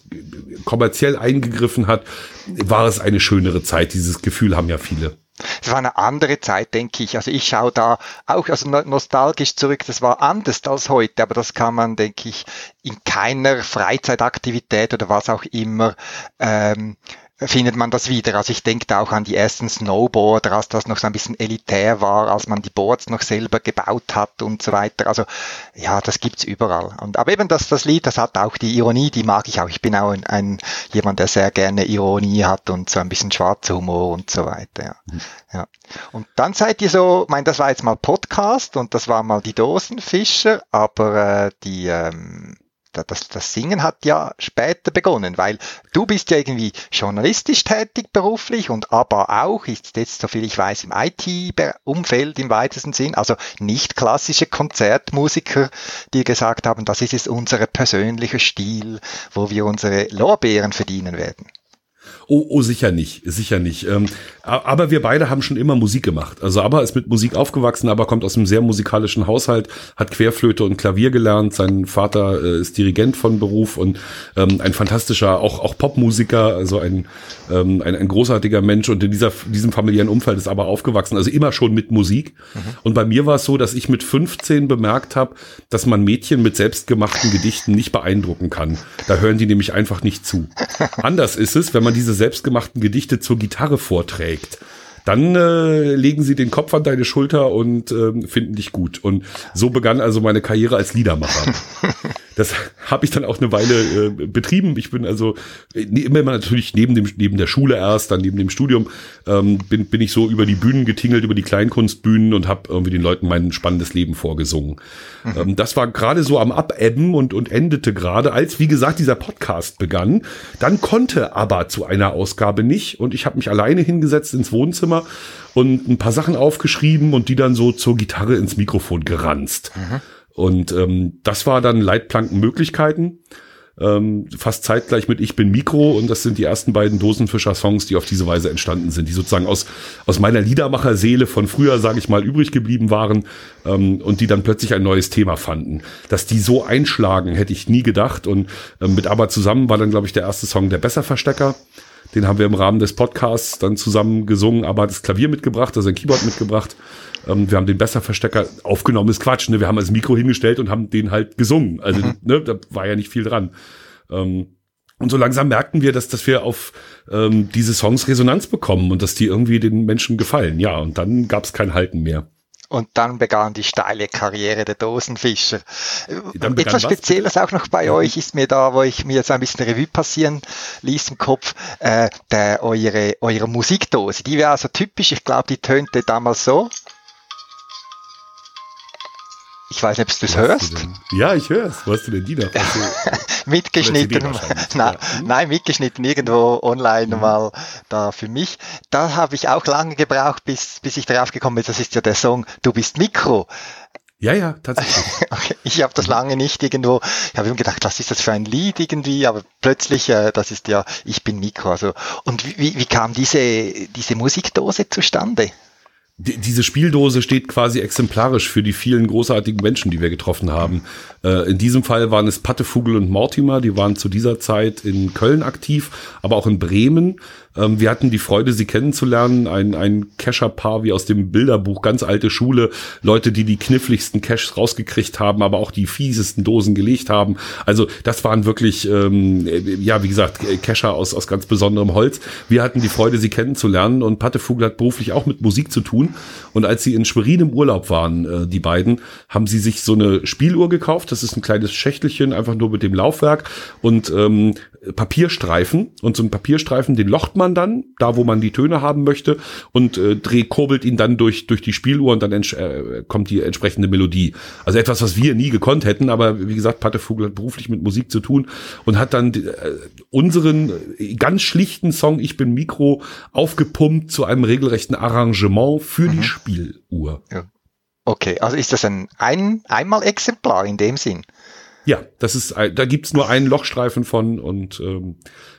kommerziell eingegriffen hat, war es eine schönere Zeit. Dieses Gefühl haben ja viele. Es war eine andere Zeit, denke ich. Also ich schaue da auch also nostalgisch zurück. Das war anders als heute, aber das kann man, denke ich, in keiner Freizeitaktivität oder was auch immer ähm, findet man das wieder. Also ich denke da auch an die ersten Snowboarder, als das noch so ein bisschen elitär war, als man die Boards noch selber gebaut hat und so weiter. Also ja, das gibt's überall. Und aber eben das, das Lied, das hat auch die Ironie, die mag ich auch. Ich bin auch ein, ein jemand, der sehr gerne Ironie hat und so ein bisschen schwarzer Humor und so weiter. Ja. Mhm. ja. Und dann seid ihr so, ich meine, das war jetzt mal Podcast und das war mal die Dosenfischer, aber äh, die ähm, das, das Singen hat ja später begonnen, weil du bist ja irgendwie journalistisch tätig beruflich und aber auch, ist jetzt soviel ich weiß, im IT-Umfeld im weitesten Sinn, also nicht klassische Konzertmusiker, die gesagt haben, das ist jetzt unser persönlicher Stil, wo wir unsere Lorbeeren verdienen werden. Oh, oh, sicher nicht, sicher nicht. Ähm, aber wir beide haben schon immer Musik gemacht. Also aber ist mit Musik aufgewachsen, aber kommt aus einem sehr musikalischen Haushalt, hat Querflöte und Klavier gelernt. Sein Vater äh, ist Dirigent von Beruf und ähm, ein fantastischer, auch auch Popmusiker, also ein, ähm, ein ein großartiger Mensch. Und in dieser diesem familiären Umfeld ist aber aufgewachsen, also immer schon mit Musik. Mhm. Und bei mir war es so, dass ich mit 15 bemerkt habe, dass man Mädchen mit selbstgemachten Gedichten nicht beeindrucken kann. Da hören die nämlich einfach nicht zu. Anders ist es, wenn man diese selbstgemachten Gedichte zur Gitarre vorträgt, dann äh, legen sie den Kopf an deine Schulter und äh, finden dich gut. Und so begann also meine Karriere als Liedermacher. das habe ich dann auch eine Weile äh, betrieben. Ich bin also äh, immer natürlich neben dem neben der Schule erst, dann neben dem Studium ähm, bin bin ich so über die Bühnen getingelt, über die Kleinkunstbühnen und habe irgendwie den Leuten mein spannendes Leben vorgesungen. Mhm. Ähm, das war gerade so am Abebben und und endete gerade, als wie gesagt dieser Podcast begann. Dann konnte aber zu einer Ausgabe nicht und ich habe mich alleine hingesetzt ins Wohnzimmer und ein paar Sachen aufgeschrieben und die dann so zur Gitarre ins Mikrofon geranzt. Mhm. Und ähm, das war dann Leitplankenmöglichkeiten. Ähm, fast zeitgleich mit Ich bin Mikro und das sind die ersten beiden Dosenfischer-Songs, die auf diese Weise entstanden sind, die sozusagen aus, aus meiner Liedermacherseele von früher, sage ich mal, übrig geblieben waren ähm, und die dann plötzlich ein neues Thema fanden. Dass die so einschlagen, hätte ich nie gedacht und ähm, mit Aber zusammen war dann, glaube ich, der erste Song der Besserverstecker. Den haben wir im Rahmen des Podcasts dann zusammen gesungen, aber hat das Klavier mitgebracht, also ein Keyboard mitgebracht. Ähm, wir haben den Besserverstecker aufgenommen, ist Quatsch, ne? Wir haben das Mikro hingestellt und haben den halt gesungen. Also, mhm. ne, da war ja nicht viel dran. Ähm, und so langsam merkten wir, dass, dass wir auf ähm, diese Songs Resonanz bekommen und dass die irgendwie den Menschen gefallen. Ja, und dann gab es kein Halten mehr. Und dann begann die steile Karriere der Dosenfischer. Etwas Spezielles auch noch bei ja. euch ist mir da, wo ich mir jetzt ein bisschen Revue passieren ließ im Kopf, äh, der, eure, eure Musikdose. Die wäre also typisch, ich glaube, die tönte damals so. Ich weiß nicht, ob du es hörst. Du ja, ich höre es. Wo hast du denn die da? mitgeschnitten. Na, ja. Nein, mitgeschnitten irgendwo online mhm. mal da für mich. Da habe ich auch lange gebraucht, bis, bis ich darauf gekommen bin, das ist ja der Song Du bist Mikro. Ja, ja, tatsächlich. okay. Ich habe das lange nicht irgendwo, ich habe immer gedacht, was ist das für ein Lied irgendwie, aber plötzlich, äh, das ist ja, ich bin Mikro. Also, und wie, wie kam diese, diese Musikdose zustande? Diese Spieldose steht quasi exemplarisch für die vielen großartigen Menschen, die wir getroffen haben. Äh, in diesem Fall waren es Pattefugel und Mortimer, die waren zu dieser Zeit in Köln aktiv, aber auch in Bremen. Ähm, wir hatten die Freude, sie kennenzulernen. Ein, ein Cacher-Paar wie aus dem Bilderbuch, ganz alte Schule. Leute, die die kniffligsten Caches rausgekriegt haben, aber auch die fiesesten Dosen gelegt haben. Also das waren wirklich, ähm, ja, wie gesagt, Cacher aus, aus ganz besonderem Holz. Wir hatten die Freude, sie kennenzulernen und Pattefugel hat beruflich auch mit Musik zu tun. Und als sie in Schwerin im Urlaub waren, äh, die beiden, haben sie sich so eine Spieluhr gekauft. Das ist ein kleines Schächtelchen, einfach nur mit dem Laufwerk und ähm, Papierstreifen. Und so ein Papierstreifen, den locht man dann, da wo man die Töne haben möchte, und äh, dreht, kurbelt ihn dann durch, durch die Spieluhr und dann äh, kommt die entsprechende Melodie. Also etwas, was wir nie gekonnt hätten, aber wie gesagt, Pattefugel hat beruflich mit Musik zu tun und hat dann äh, unseren äh, ganz schlichten Song Ich bin Mikro aufgepumpt zu einem regelrechten Arrangement für mhm. die Spieluhr. Ja. Okay, also ist das ein, ein Einmal-Exemplar in dem Sinn? Ja, das ist, da gibt's nur einen Lochstreifen von und ähm,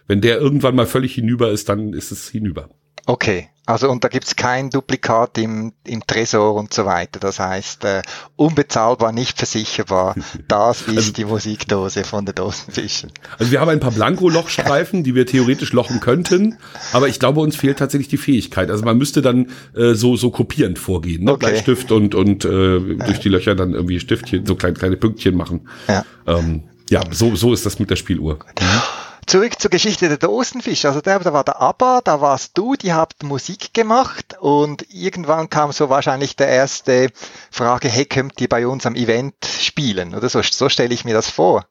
wenn der irgendwann mal völlig hinüber ist, dann ist es hinüber. Okay, also und da gibt's kein Duplikat im, im Tresor und so weiter. Das heißt, äh, unbezahlbar, nicht versicherbar. Das ist also, die Musikdose von der Dosenfischen. Also wir haben ein paar Blanko-Lochstreifen, die wir theoretisch lochen könnten, aber ich glaube, uns fehlt tatsächlich die Fähigkeit. Also man müsste dann äh, so so kopierend vorgehen, ne? Okay. Bleistift und und äh, durch die Löcher dann irgendwie Stiftchen, so kleine kleine Pünktchen machen. Ja, ähm, ja so so ist das mit der Spieluhr. Zurück zur Geschichte der Dosenfisch. Also da, da war der Abba, da warst du, die habt Musik gemacht und irgendwann kam so wahrscheinlich der erste Frage, hey, könnt ihr bei uns am Event spielen? Oder so, so stelle ich mir das vor.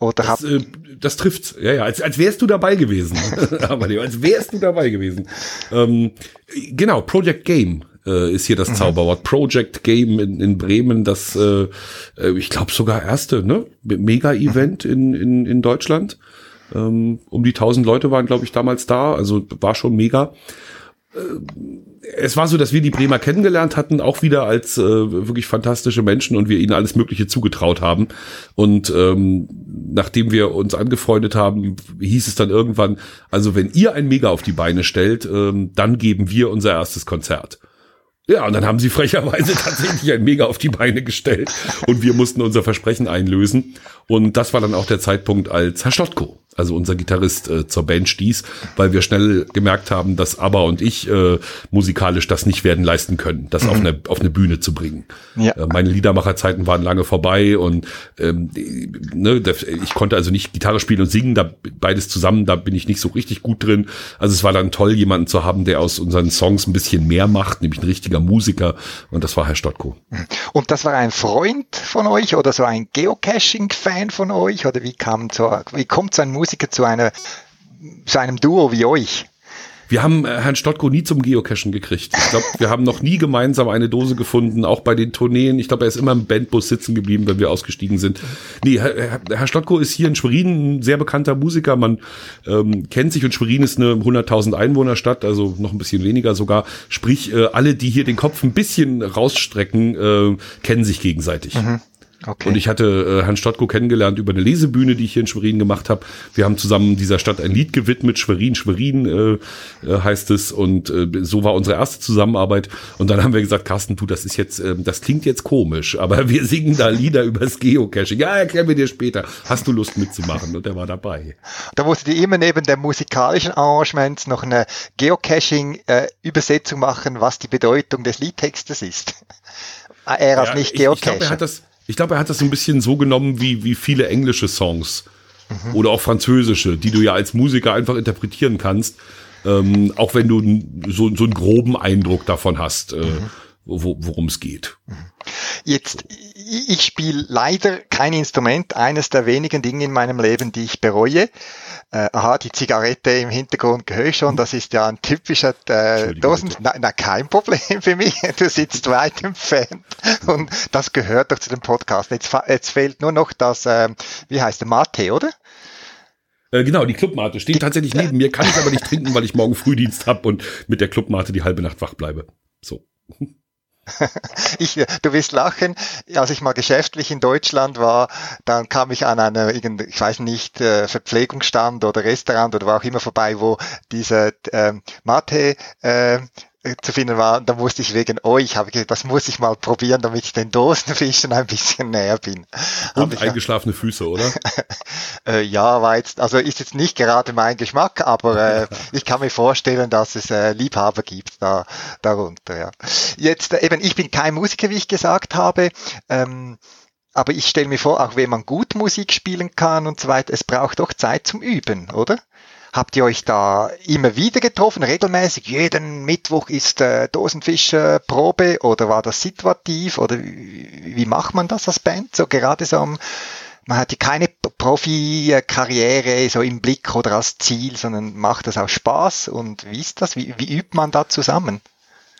Oder das, äh, das trifft, ja, ja, als, als wärst du dabei gewesen. Aber als wärst du dabei gewesen. Ähm, genau, Project Game äh, ist hier das mhm. Zauberwort. Project Game in, in Bremen, das, äh, äh ich glaube sogar erste, ne? Mega-Event mhm. in, in, in Deutschland. Ähm, um die 1000 Leute waren, glaube ich, damals da. Also war schon mega. Äh, es war so, dass wir die Bremer kennengelernt hatten, auch wieder als äh, wirklich fantastische Menschen und wir ihnen alles Mögliche zugetraut haben. Und ähm, nachdem wir uns angefreundet haben, hieß es dann irgendwann, also wenn ihr ein Mega auf die Beine stellt, ähm, dann geben wir unser erstes Konzert. Ja, und dann haben sie frecherweise tatsächlich ein Mega auf die Beine gestellt und wir mussten unser Versprechen einlösen. Und das war dann auch der Zeitpunkt, als Herr Stottko also unser Gitarrist, äh, zur Band stieß, weil wir schnell gemerkt haben, dass Aber und ich äh, musikalisch das nicht werden leisten können, das mhm. auf, eine, auf eine Bühne zu bringen. Ja. Äh, meine Liedermacherzeiten waren lange vorbei und ähm, ne, ich konnte also nicht Gitarre spielen und singen, da beides zusammen, da bin ich nicht so richtig gut drin. Also es war dann toll, jemanden zu haben, der aus unseren Songs ein bisschen mehr macht, nämlich ein richtiger Musiker und das war Herr Stottko. Und das war ein Freund von euch oder so ein Geocaching-Fan von euch oder wie kam so, wie kommt so ein Musiker zu einer, zu einem Duo wie euch? Wir haben äh, Herrn Stottko nie zum Geocachen gekriegt. Ich glaube, wir haben noch nie gemeinsam eine Dose gefunden, auch bei den Tourneen. Ich glaube, er ist immer im Bandbus sitzen geblieben, wenn wir ausgestiegen sind. Nee, Herr, Herr Stottko ist hier in Schwerin ein sehr bekannter Musiker. Man ähm, kennt sich und Schwerin ist eine 100.000 Einwohnerstadt, also noch ein bisschen weniger sogar. Sprich, äh, alle, die hier den Kopf ein bisschen rausstrecken, äh, kennen sich gegenseitig. Mhm. Okay. Und ich hatte äh, Herrn Stottko kennengelernt über eine Lesebühne, die ich hier in Schwerin gemacht habe. Wir haben zusammen dieser Stadt ein Lied gewidmet, Schwerin, Schwerin äh, äh, heißt es. Und äh, so war unsere erste Zusammenarbeit. Und dann haben wir gesagt, Carsten, du, das ist jetzt, äh, das klingt jetzt komisch, aber wir singen da Lieder übers Geocaching. Ja, erklären wir dir später. Hast du Lust mitzumachen? Und er war dabei. Da musste ihr immer neben der musikalischen Arrangements noch eine Geocaching-Übersetzung äh, machen, was die Bedeutung des Liedtextes ist. er als ja, nicht Geocacher. Ich, ich glaube, er hat das ich glaube, er hat das so ein bisschen so genommen wie, wie viele englische Songs mhm. oder auch französische, die du ja als Musiker einfach interpretieren kannst, ähm, auch wenn du so, so einen groben Eindruck davon hast, äh, mhm. worum es geht. Mhm. Jetzt, ich spiele leider kein Instrument, eines der wenigen Dinge in meinem Leben, die ich bereue. Äh, aha, die Zigarette im Hintergrund gehöre ich schon, das ist ja ein typischer äh, Dosen. Na, na, kein Problem für mich, du sitzt weit entfernt und das gehört doch zu dem Podcast. Jetzt, jetzt fehlt nur noch das, äh, wie heißt der, Mate, oder? Äh, genau, die Clubmate steht tatsächlich neben mir, kann ich aber nicht trinken, weil ich morgen Frühdienst habe und mit der Clubmate die halbe Nacht wach bleibe. So. ich, du wirst lachen, als ich mal geschäftlich in Deutschland war, dann kam ich an einer, ich weiß nicht, äh, Verpflegungsstand oder Restaurant oder war auch immer vorbei, wo diese ähm, Mate äh, zu finden war, da musste ich wegen euch, habe ich gesagt, das muss ich mal probieren, damit ich den Dosenfischen ein bisschen näher bin. Und ich, eingeschlafene Füße, oder? äh, ja, war jetzt, also ist jetzt nicht gerade mein Geschmack, aber äh, ich kann mir vorstellen, dass es äh, Liebhaber gibt da darunter. Ja. Jetzt äh, eben, ich bin kein Musiker, wie ich gesagt habe. Ähm, aber ich stelle mir vor, auch wenn man gut Musik spielen kann und so weiter, es braucht doch Zeit zum Üben, oder? Habt ihr euch da immer wieder getroffen, regelmäßig? Jeden Mittwoch ist äh, Dosenfischer Probe oder war das situativ oder wie, wie macht man das als Band? So gerade so am, man hat ja keine Profikarriere so im Blick oder als Ziel, sondern macht das auch Spaß und wie ist das? Wie, wie übt man da zusammen?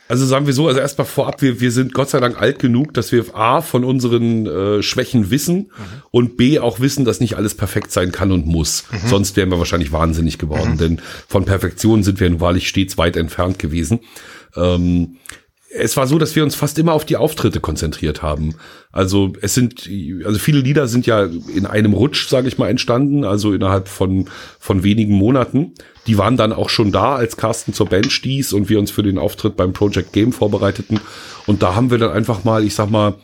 Also sagen wir so, also erstmal vorab, wir, wir sind Gott sei Dank alt genug, dass wir A von unseren äh, Schwächen wissen mhm. und B auch wissen, dass nicht alles perfekt sein kann und muss. Mhm. Sonst wären wir wahrscheinlich wahnsinnig geworden, mhm. denn von Perfektion sind wir nun wahrlich stets weit entfernt gewesen. Ähm, es war so, dass wir uns fast immer auf die Auftritte konzentriert haben. Also es sind, also viele Lieder sind ja in einem Rutsch, sage ich mal, entstanden, also innerhalb von von wenigen Monaten. Die waren dann auch schon da, als Carsten zur Band stieß und wir uns für den Auftritt beim Project Game vorbereiteten. Und da haben wir dann einfach mal, ich sag mal,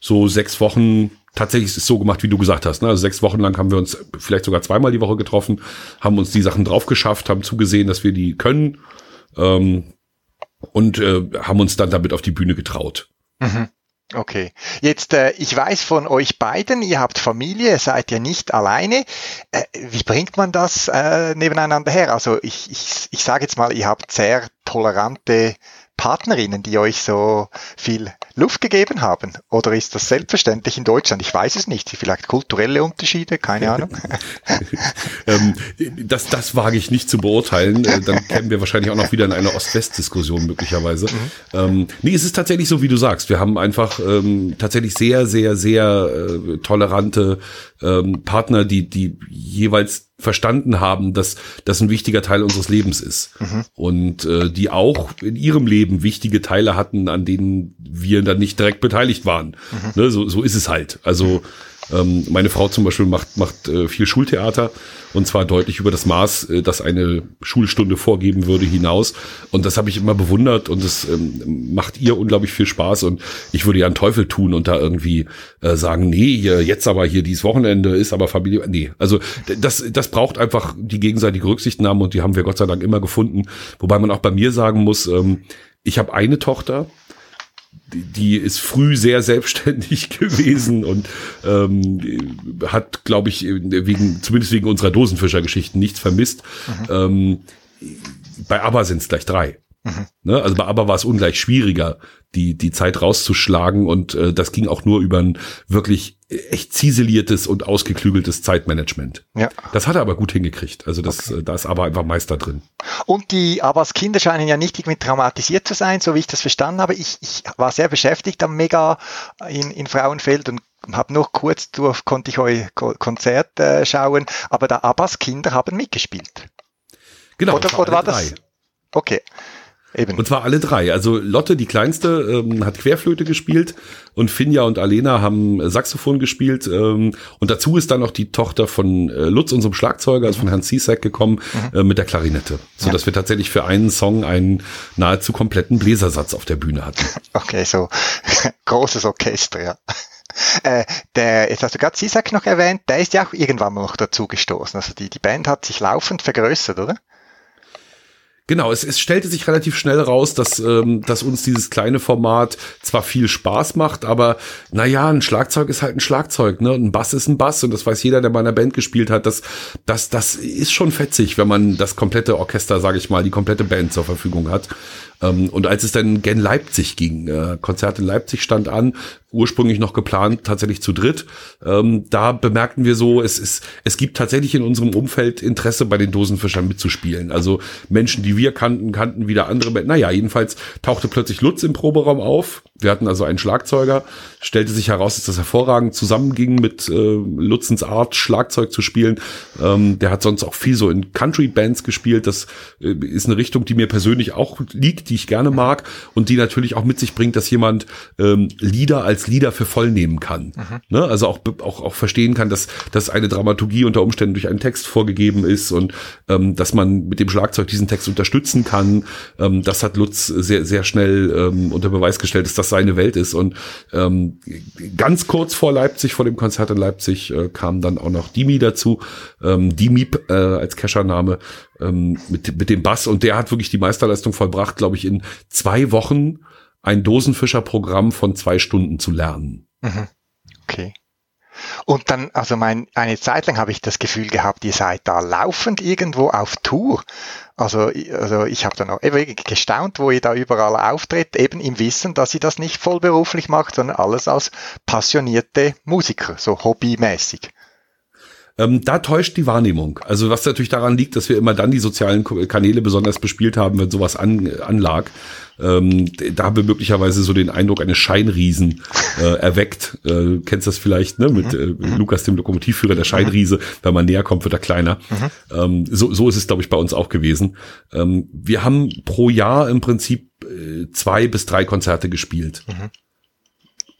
so sechs Wochen tatsächlich ist es so gemacht, wie du gesagt hast. Ne? Also sechs Wochen lang haben wir uns vielleicht sogar zweimal die Woche getroffen, haben uns die Sachen drauf geschafft, haben zugesehen, dass wir die können. Ähm, und äh, haben uns dann damit auf die Bühne getraut. Mhm. Okay. Jetzt, äh, ich weiß von euch beiden, ihr habt Familie, seid ihr nicht alleine. Äh, wie bringt man das äh, nebeneinander her? Also ich, ich, ich sage jetzt mal, ihr habt sehr tolerante Partnerinnen, die euch so viel Luft gegeben haben? Oder ist das selbstverständlich in Deutschland? Ich weiß es nicht. Vielleicht kulturelle Unterschiede, keine Ahnung. ähm, das, das wage ich nicht zu beurteilen. Äh, dann kämen wir wahrscheinlich auch noch wieder in eine Ost-West-Diskussion möglicherweise. Mhm. Ähm, nee, es ist tatsächlich so, wie du sagst. Wir haben einfach ähm, tatsächlich sehr, sehr, sehr äh, tolerante ähm, Partner, die, die jeweils verstanden haben, dass das ein wichtiger Teil unseres Lebens ist. Mhm. Und äh, die auch in ihrem Leben wichtige Teile hatten, an denen wir dann nicht direkt beteiligt waren. Mhm. Ne, so, so ist es halt. Also ähm, meine Frau zum Beispiel macht, macht äh, viel Schultheater und zwar deutlich über das Maß, äh, das eine Schulstunde vorgeben würde, hinaus. Und das habe ich immer bewundert und es ähm, macht ihr unglaublich viel Spaß und ich würde ja einen Teufel tun und da irgendwie äh, sagen, nee, hier, jetzt aber hier dieses Wochenende ist aber Familie. Nee, also das, das braucht einfach die gegenseitige Rücksichtnahme und die haben wir Gott sei Dank immer gefunden. Wobei man auch bei mir sagen muss, ähm, ich habe eine Tochter, die ist früh sehr selbstständig gewesen und ähm, hat, glaube ich, wegen, zumindest wegen unserer Dosenfischergeschichten nichts vermisst. Mhm. Ähm, bei ABBA sind es gleich drei. Mhm. Ne? Also bei ABBA war es ungleich schwieriger, die, die Zeit rauszuschlagen und äh, das ging auch nur über ein wirklich echt ziseliertes und ausgeklügeltes Zeitmanagement. Ja. Das hat er aber gut hingekriegt. Also das, okay. Äh, da ist aber einfach Meister drin. Und die Abbas Kinder scheinen ja nicht irgendwie traumatisiert zu sein, so wie ich das verstanden habe. Ich, ich war sehr beschäftigt am Mega in, in Frauenfeld und habe noch kurz durch, konnte ich euer Konzert äh, schauen, aber da Abbas Kinder haben mitgespielt. Genau. Oder, oder war das? Okay. Eben. Und zwar alle drei. Also Lotte, die kleinste, ähm, hat Querflöte gespielt und Finja und Alena haben Saxophon gespielt. Ähm, und dazu ist dann noch die Tochter von äh, Lutz, unserem Schlagzeuger, also von Herrn Ciesack gekommen, mhm. äh, mit der Klarinette. So dass ja. wir tatsächlich für einen Song einen nahezu kompletten Bläsersatz auf der Bühne hatten. Okay, so großes Orchester, ja. Äh, der, jetzt hast du gerade Ciesack noch erwähnt, der ist ja auch irgendwann mal noch dazu gestoßen. Also die, die Band hat sich laufend vergrößert, oder? Genau, es, es stellte sich relativ schnell raus, dass, ähm, dass uns dieses kleine Format zwar viel Spaß macht, aber naja, ein Schlagzeug ist halt ein Schlagzeug, ne? ein Bass ist ein Bass und das weiß jeder, der bei einer Band gespielt hat. Das, das, das ist schon fetzig, wenn man das komplette Orchester, sage ich mal, die komplette Band zur Verfügung hat. Ähm, und als es dann gen Leipzig ging, äh, Konzert in Leipzig stand an, ursprünglich noch geplant, tatsächlich zu dritt. Ähm, da bemerkten wir so, es ist, es gibt tatsächlich in unserem Umfeld Interesse bei den Dosenfischern mitzuspielen. Also Menschen, die wir kannten, kannten wieder andere. Naja, jedenfalls tauchte plötzlich Lutz im Proberaum auf. Wir hatten also einen Schlagzeuger. Stellte sich heraus, dass das hervorragend zusammenging mit äh, Lutzens Art, Schlagzeug zu spielen. Ähm, der hat sonst auch viel so in Country-Bands gespielt. Das äh, ist eine Richtung, die mir persönlich auch liegt, die ich gerne mag und die natürlich auch mit sich bringt, dass jemand ähm, Lieder als Lieder für voll nehmen kann. Mhm. Ne? Also auch, auch, auch verstehen kann, dass, dass eine Dramaturgie unter Umständen durch einen Text vorgegeben ist und ähm, dass man mit dem Schlagzeug diesen Text unterstützen kann. Ähm, das hat Lutz sehr, sehr schnell ähm, unter Beweis gestellt, dass das seine Welt ist. Und ähm, ganz kurz vor Leipzig, vor dem Konzert in Leipzig, äh, kam dann auch noch Dimi dazu. Ähm, Dimi äh, als Cashername ähm, mit, mit dem Bass und der hat wirklich die Meisterleistung vollbracht, glaube ich, in zwei Wochen ein Dosenfischerprogramm von zwei Stunden zu lernen. Mhm. Okay. Und dann, also mein, eine Zeit lang habe ich das Gefühl gehabt, ihr seid da laufend irgendwo auf Tour. Also, also ich habe dann auch eben gestaunt, wo ihr da überall auftritt, eben im Wissen, dass ihr das nicht vollberuflich macht, sondern alles als passionierte Musiker, so hobbymäßig. Ähm, da täuscht die Wahrnehmung. Also was natürlich daran liegt, dass wir immer dann die sozialen Kanäle besonders bespielt haben, wenn sowas an, anlag. Ähm, da haben wir möglicherweise so den Eindruck eines Scheinriesen äh, erweckt. Äh, kennst das vielleicht, ne? Mit äh, mhm. Lukas, dem Lokomotivführer, der Scheinriese. Wenn man näher kommt, wird er kleiner. Mhm. Ähm, so, so ist es, glaube ich, bei uns auch gewesen. Ähm, wir haben pro Jahr im Prinzip äh, zwei bis drei Konzerte gespielt. Mhm.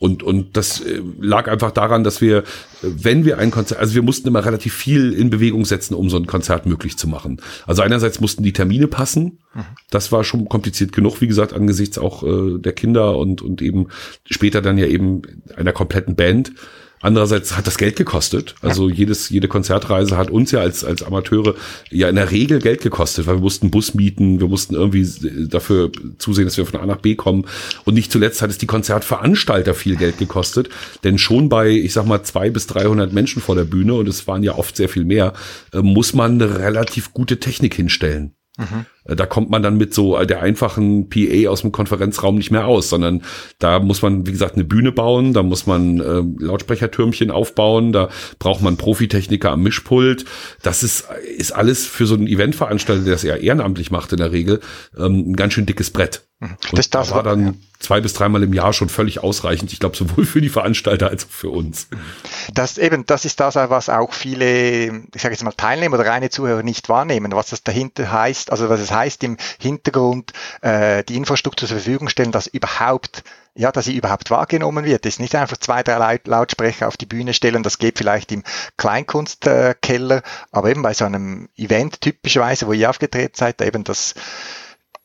Und, und das äh, lag einfach daran, dass wir, wenn wir ein Konzert, also wir mussten immer relativ viel in Bewegung setzen, um so ein Konzert möglich zu machen. Also einerseits mussten die Termine passen. Das war schon kompliziert genug, wie gesagt, angesichts auch äh, der Kinder und, und eben später dann ja eben einer kompletten Band. Andererseits hat das Geld gekostet. Also jedes, jede Konzertreise hat uns ja als, als Amateure ja in der Regel Geld gekostet, weil wir mussten Bus mieten, wir mussten irgendwie dafür zusehen, dass wir von A nach B kommen. Und nicht zuletzt hat es die Konzertveranstalter viel Geld gekostet. Denn schon bei, ich sag mal, zwei bis 300 Menschen vor der Bühne, und es waren ja oft sehr viel mehr, äh, muss man eine relativ gute Technik hinstellen. Mhm. Da kommt man dann mit so der einfachen PA aus dem Konferenzraum nicht mehr aus, sondern da muss man, wie gesagt, eine Bühne bauen, da muss man äh, Lautsprechertürmchen aufbauen, da braucht man Profitechniker am Mischpult. Das ist, ist alles für so einen Eventveranstalter, der das eher ehrenamtlich macht in der Regel, ähm, ein ganz schön dickes Brett. Mhm. Das, das war dann ja. zwei bis dreimal im Jahr schon völlig ausreichend. Ich glaube, sowohl für die Veranstalter als auch für uns. Das eben, das ist das, was auch viele, ich sage jetzt mal Teilnehmer oder reine Zuhörer nicht wahrnehmen, was das dahinter heißt, also was es heißt im Hintergrund, äh, die Infrastruktur zur Verfügung stellen, dass überhaupt ja, dass sie überhaupt wahrgenommen wird. Das ist nicht einfach zwei, drei Lautsprecher auf die Bühne stellen, das geht vielleicht im Kleinkunstkeller, aber eben bei so einem Event typischerweise, wo ihr aufgetreten seid, eben das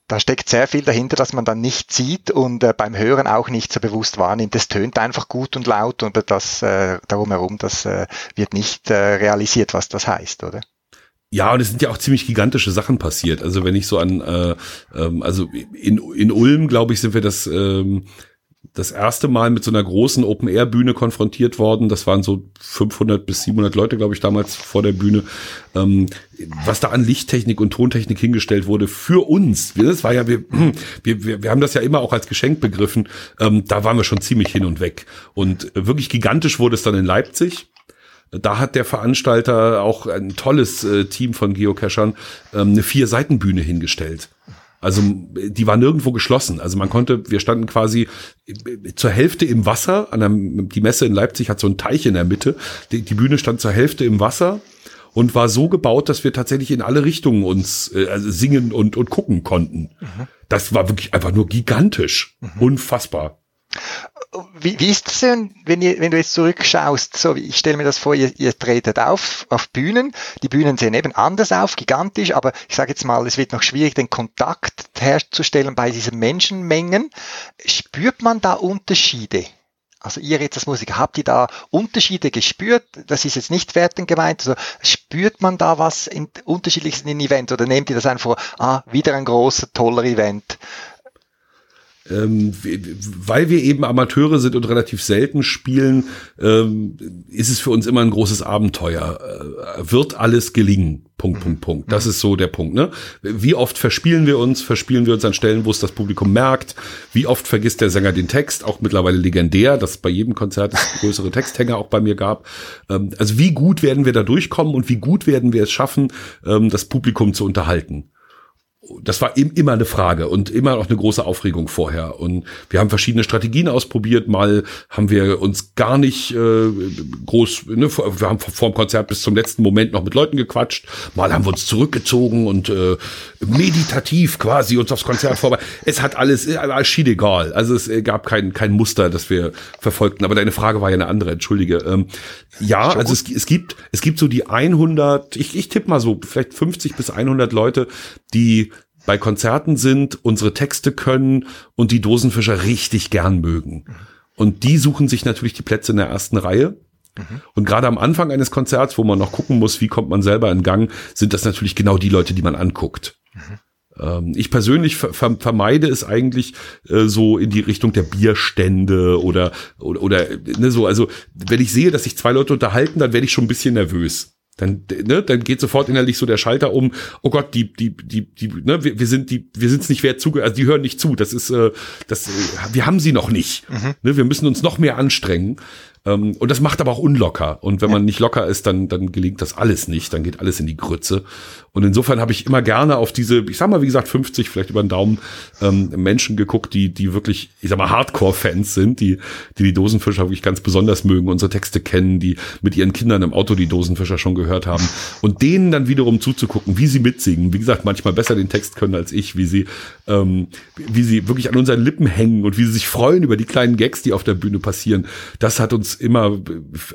da steckt sehr viel dahinter, dass man dann nicht sieht und äh, beim Hören auch nicht so bewusst wahrnimmt. Es tönt einfach gut und laut und das äh, darum herum, das äh, wird nicht äh, realisiert, was das heißt, oder? Ja, und es sind ja auch ziemlich gigantische Sachen passiert. Also wenn ich so an, äh, ähm, also in, in Ulm, glaube ich, sind wir das ähm, das erste Mal mit so einer großen Open-Air-Bühne konfrontiert worden. Das waren so 500 bis 700 Leute, glaube ich, damals vor der Bühne. Ähm, was da an Lichttechnik und Tontechnik hingestellt wurde für uns. Das war ja, wir, wir, wir, haben das ja immer auch als Geschenk begriffen. Ähm, da waren wir schon ziemlich hin und weg. Und wirklich gigantisch wurde es dann in Leipzig. Da hat der Veranstalter auch ein tolles äh, Team von Geocachern ähm, eine Vier-Seiten-Bühne hingestellt. Also die war nirgendwo geschlossen. Also man konnte, wir standen quasi zur Hälfte im Wasser. An der, die Messe in Leipzig hat so einen Teich in der Mitte. Die, die Bühne stand zur Hälfte im Wasser und war so gebaut, dass wir tatsächlich in alle Richtungen uns äh, also singen und, und gucken konnten. Mhm. Das war wirklich einfach nur gigantisch. Mhm. Unfassbar wie, wie ist das denn, wenn, ihr, wenn du jetzt zurückschaust? So, ich stelle mir das vor, ihr, ihr tretet auf auf Bühnen. Die Bühnen sehen eben anders auf, gigantisch, aber ich sage jetzt mal, es wird noch schwierig, den Kontakt herzustellen bei diesen Menschenmengen. Spürt man da Unterschiede? Also ihr jetzt als Musiker, habt ihr da Unterschiede gespürt? Das ist jetzt nicht wertend gemeint. Also spürt man da was in unterschiedliches in Event oder nehmt ihr das einfach vor, ah, wieder ein großer, toller Event? Ähm, weil wir eben Amateure sind und relativ selten spielen, ähm, ist es für uns immer ein großes Abenteuer. Äh, wird alles gelingen? Punkt, Punkt, Punkt. Das ist so der Punkt. Ne? Wie oft verspielen wir uns? Verspielen wir uns an Stellen, wo es das Publikum merkt? Wie oft vergisst der Sänger den Text? Auch mittlerweile legendär, dass bei jedem Konzert es größere Texthänger auch bei mir gab. Ähm, also wie gut werden wir da durchkommen und wie gut werden wir es schaffen, ähm, das Publikum zu unterhalten? Das war immer eine Frage und immer noch eine große Aufregung vorher. Und wir haben verschiedene Strategien ausprobiert. Mal haben wir uns gar nicht äh, groß, ne, wir haben vor dem Konzert bis zum letzten Moment noch mit Leuten gequatscht. Mal haben wir uns zurückgezogen und äh, meditativ quasi uns aufs Konzert vorbei. Es hat alles, alles schien egal. Also es gab kein, kein Muster, das wir verfolgten. Aber deine Frage war ja eine andere, entschuldige. Ähm, ja, also es, es gibt, es gibt so die 100, ich, ich tippe mal so, vielleicht 50 bis 100 Leute, die bei Konzerten sind, unsere Texte können und die Dosenfischer richtig gern mögen. Und die suchen sich natürlich die Plätze in der ersten Reihe. Und gerade am Anfang eines Konzerts, wo man noch gucken muss, wie kommt man selber in Gang, sind das natürlich genau die Leute, die man anguckt. Mhm. Ich persönlich ver vermeide es eigentlich äh, so in die Richtung der Bierstände oder oder, oder ne, so. Also wenn ich sehe, dass sich zwei Leute unterhalten, dann werde ich schon ein bisschen nervös. Dann, ne, dann geht sofort innerlich so der Schalter um, oh Gott, die, die, die, die, ne, wir, wir sind die, wir sind's nicht wert zuge, also die hören nicht zu. Das ist, äh, das, äh, wir haben sie noch nicht. Mhm. Ne, wir müssen uns noch mehr anstrengen. Ähm, und das macht aber auch unlocker. Und wenn man nicht locker ist, dann, dann gelingt das alles nicht. Dann geht alles in die Grütze. Und insofern habe ich immer gerne auf diese, ich sag mal, wie gesagt, 50, vielleicht über den Daumen, ähm, Menschen geguckt, die, die wirklich, ich sag mal, Hardcore-Fans sind, die, die die Dosenfischer wirklich ganz besonders mögen, unsere Texte kennen, die mit ihren Kindern im Auto die Dosenfischer schon gehört haben. Und denen dann wiederum zuzugucken, wie sie mitsingen. Wie gesagt, manchmal besser den Text können als ich, wie sie, ähm, wie sie wirklich an unseren Lippen hängen und wie sie sich freuen über die kleinen Gags, die auf der Bühne passieren. Das hat uns immer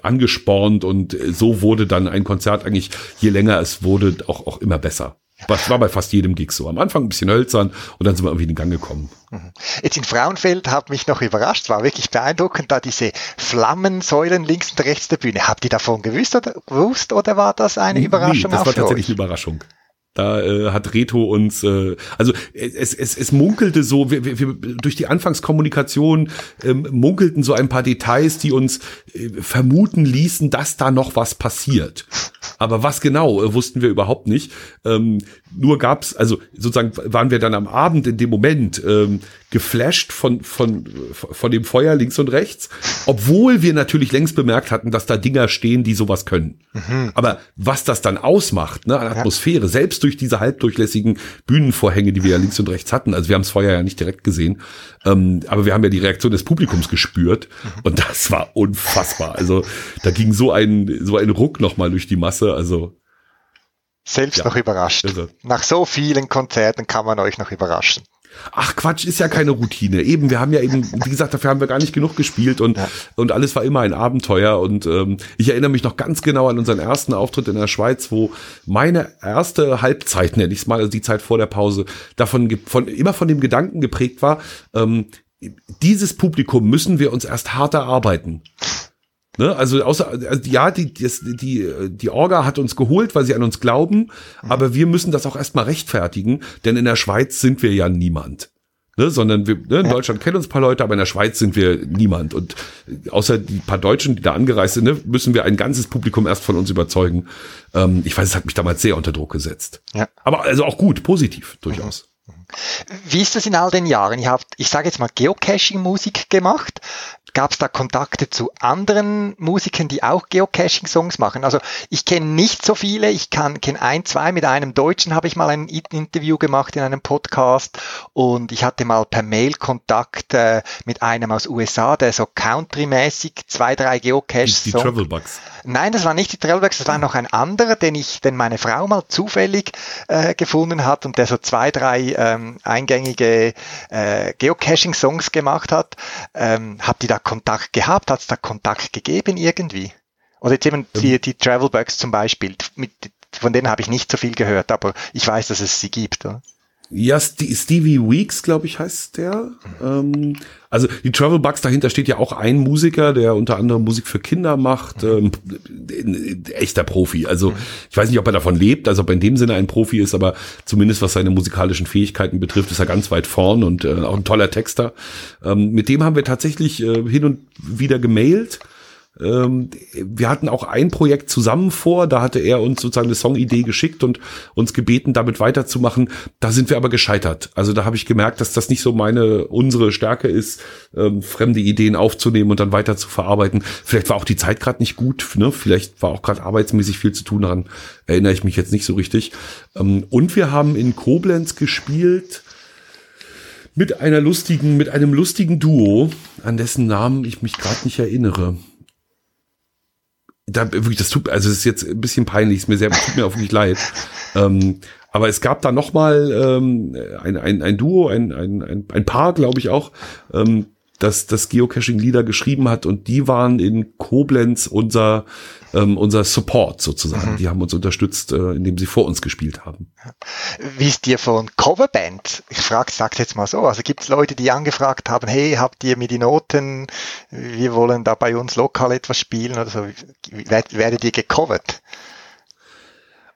angespornt und so wurde dann ein Konzert eigentlich, je länger es wurde, auch, auch immer besser. Das war bei fast jedem Gig so. Am Anfang ein bisschen hölzern und dann sind wir irgendwie in den Gang gekommen. Mhm. Jetzt in Frauenfeld hat mich noch überrascht, war wirklich beeindruckend, da diese Flammensäulen links und rechts der Bühne. Habt ihr davon gewusst oder, gewusst, oder war das eine Überraschung? Nee, das war tatsächlich eine Überraschung. Da äh, hat Reto uns, äh, also es, es, es munkelte so, wir, wir, wir, durch die Anfangskommunikation ähm, munkelten so ein paar Details, die uns äh, vermuten ließen, dass da noch was passiert. Aber was genau, äh, wussten wir überhaupt nicht. Ähm, nur gab's, also sozusagen waren wir dann am Abend in dem Moment ähm, geflasht von, von, von dem Feuer links und rechts, obwohl wir natürlich längst bemerkt hatten, dass da Dinger stehen, die sowas können. Mhm. Aber was das dann ausmacht, ne, an Atmosphäre, ja. selbst durch diese halbdurchlässigen Bühnenvorhänge, die wir ja links und rechts hatten, also wir haben das Feuer ja nicht direkt gesehen, ähm, aber wir haben ja die Reaktion des Publikums gespürt mhm. und das war unfassbar. Also da ging so ein, so ein Ruck nochmal durch die Masse, also selbst ja, noch überrascht. Nach so vielen Konzerten kann man euch noch überraschen. Ach Quatsch, ist ja keine Routine. Eben, wir haben ja eben, wie gesagt, dafür haben wir gar nicht genug gespielt und, ja. und alles war immer ein Abenteuer. Und ähm, ich erinnere mich noch ganz genau an unseren ersten Auftritt in der Schweiz, wo meine erste Halbzeit, nenne ich es mal, also die Zeit vor der Pause, davon von, immer von dem Gedanken geprägt war, ähm, dieses Publikum müssen wir uns erst hart erarbeiten. Ne? Also außer also ja, die, die, die, die Orga hat uns geholt, weil sie an uns glauben, mhm. aber wir müssen das auch erstmal rechtfertigen, denn in der Schweiz sind wir ja niemand. Ne, sondern wir, ne, in Deutschland kennen uns paar Leute, aber in der Schweiz sind wir niemand. Und außer die paar Deutschen, die da angereist sind, ne, müssen wir ein ganzes Publikum erst von uns überzeugen. Ähm, ich weiß, es hat mich damals sehr unter Druck gesetzt. Ja. Aber also auch gut, positiv durchaus. Wie ist das in all den Jahren? Ihr habt, ich sage jetzt mal, Geocaching-Musik gemacht. Gab es da Kontakte zu anderen Musikern, die auch Geocaching-Songs machen? Also ich kenne nicht so viele, ich kenne ein, zwei. Mit einem Deutschen habe ich mal ein Interview gemacht in einem Podcast und ich hatte mal per Mail Kontakt äh, mit einem aus USA, der so country-mäßig zwei, drei Geocaches. Die, die Travelbugs. Nein, das war nicht die Trailworks, das war noch ein anderer, den ich, den meine Frau mal zufällig äh, gefunden hat und der so zwei, drei ähm, eingängige äh, Geocaching-Songs gemacht hat. Ähm, habt ihr da Kontakt gehabt? Hat es da Kontakt gegeben irgendwie? Oder jetzt eben die, die Travelbugs zum Beispiel, mit, von denen habe ich nicht so viel gehört, aber ich weiß, dass es sie gibt. Oder? Ja, Stevie Weeks, glaube ich, heißt der. Ähm, also die Travel Bugs, dahinter steht ja auch ein Musiker, der unter anderem Musik für Kinder macht. Ähm, ein echter Profi. Also ich weiß nicht, ob er davon lebt, also ob er in dem Sinne ein Profi ist, aber zumindest was seine musikalischen Fähigkeiten betrifft, ist er ganz weit vorn und äh, auch ein toller Texter. Ähm, mit dem haben wir tatsächlich äh, hin und wieder gemailt ähm, wir hatten auch ein Projekt zusammen vor, da hatte er uns sozusagen eine Songidee geschickt und uns gebeten, damit weiterzumachen. Da sind wir aber gescheitert. Also da habe ich gemerkt, dass das nicht so meine, unsere Stärke ist, ähm, fremde Ideen aufzunehmen und dann weiter zu verarbeiten. Vielleicht war auch die Zeit gerade nicht gut, ne? Vielleicht war auch gerade arbeitsmäßig viel zu tun, daran erinnere ich mich jetzt nicht so richtig. Ähm, und wir haben in Koblenz gespielt mit einer lustigen, mit einem lustigen Duo, an dessen Namen ich mich gerade nicht erinnere da wirklich, das tut, also es ist jetzt ein bisschen peinlich, ist mir sehr, tut mir auch wirklich leid. Ähm, aber es gab da noch mal ähm, ein, ein, ein Duo, ein, ein, ein, ein Paar, glaube ich auch, ähm, das das Geocaching-Lieder geschrieben hat und die waren in Koblenz unser ähm, unser Support sozusagen. Mhm. Die haben uns unterstützt, äh, indem sie vor uns gespielt haben. Wie ist dir von Coverband? Ich frage, sag's jetzt mal so. Also gibt es Leute, die angefragt haben, hey, habt ihr mir die Noten? Wir wollen da bei uns lokal etwas spielen oder so. Werdet ihr gecovert?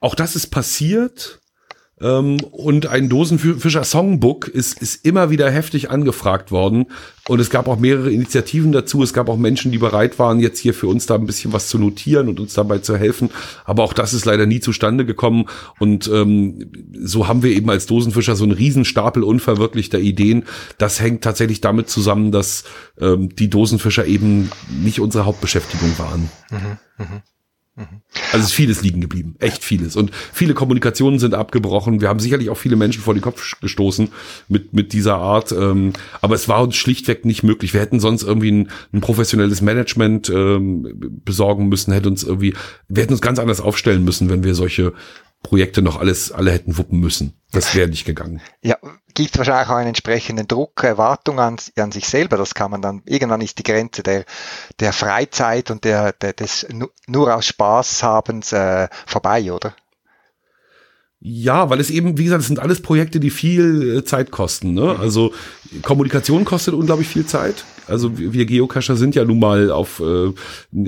Auch das ist passiert. Ähm, und ein Dosenfischer Songbook ist, ist immer wieder heftig angefragt worden. Und es gab auch mehrere Initiativen dazu. Es gab auch Menschen, die bereit waren, jetzt hier für uns da ein bisschen was zu notieren und uns dabei zu helfen. Aber auch das ist leider nie zustande gekommen. Und ähm, so haben wir eben als Dosenfischer so einen Riesenstapel unverwirklichter Ideen. Das hängt tatsächlich damit zusammen, dass ähm, die Dosenfischer eben nicht unsere Hauptbeschäftigung waren. Mhm, mh. Also es ist vieles liegen geblieben, echt vieles. Und viele Kommunikationen sind abgebrochen. Wir haben sicherlich auch viele Menschen vor den Kopf gestoßen mit, mit dieser Art. Ähm, aber es war uns schlichtweg nicht möglich. Wir hätten sonst irgendwie ein, ein professionelles Management ähm, besorgen müssen, hätten uns irgendwie, wir hätten uns ganz anders aufstellen müssen, wenn wir solche Projekte noch alles, alle hätten wuppen müssen. Das wäre nicht gegangen. Ja, gibt wahrscheinlich auch einen entsprechenden Druck, Erwartung an, an sich selber. Das kann man dann, irgendwann ist die Grenze der, der Freizeit und der, der des nur aus Spaß habens äh, vorbei, oder? Ja, weil es eben, wie gesagt, es sind alles Projekte, die viel äh, Zeit kosten. Ne? Mhm. Also Kommunikation kostet unglaublich viel Zeit. Also wir Geocacher sind ja nun mal auf äh,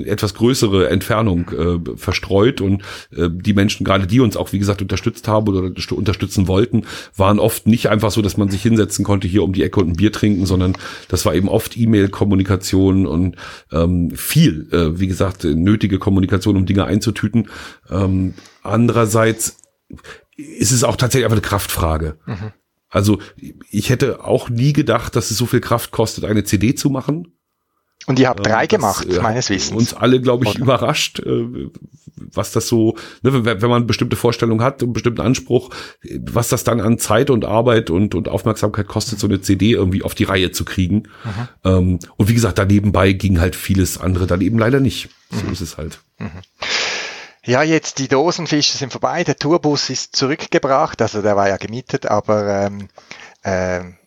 etwas größere Entfernung äh, verstreut und äh, die Menschen, gerade die uns auch, wie gesagt, unterstützt haben oder unterstützen wollten, waren oft nicht einfach so, dass man sich hinsetzen konnte hier um die Ecke und ein Bier trinken, sondern das war eben oft E-Mail-Kommunikation und ähm, viel, äh, wie gesagt, nötige Kommunikation, um Dinge einzutüten. Ähm, andererseits ist es auch tatsächlich einfach eine Kraftfrage. Mhm. Also ich hätte auch nie gedacht, dass es so viel Kraft kostet, eine CD zu machen. Und ihr habt drei das, gemacht, äh, meines Wissens. Uns alle, glaube ich, Oder? überrascht, äh, was das so, ne, wenn, man bestimmte Vorstellungen hat, einen bestimmten Anspruch, was das dann an Zeit und Arbeit und, und Aufmerksamkeit kostet, so eine CD irgendwie auf die Reihe zu kriegen. Mhm. Und wie gesagt, da nebenbei ging halt vieles andere dann eben leider nicht. So mhm. ist es halt. Mhm. Ja, jetzt die Dosenfische sind vorbei, der Tourbus ist zurückgebracht, also der war ja gemietet, aber ähm, ähm,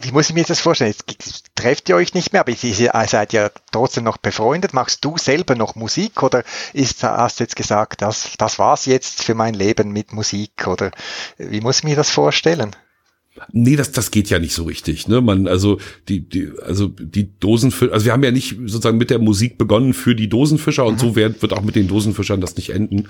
wie muss ich mir das vorstellen? Jetzt trefft ihr euch nicht mehr, aber ihr seid ja trotzdem noch befreundet. Machst du selber noch Musik oder ist, hast du jetzt gesagt, das, das war's jetzt für mein Leben mit Musik oder wie muss ich mir das vorstellen? Nee, das, das geht ja nicht so richtig. Ne? Man, also die, die, also die Dosenfischer, also wir haben ja nicht sozusagen mit der Musik begonnen für die Dosenfischer und mhm. so wird, wird auch mit den Dosenfischern das nicht enden. Mhm.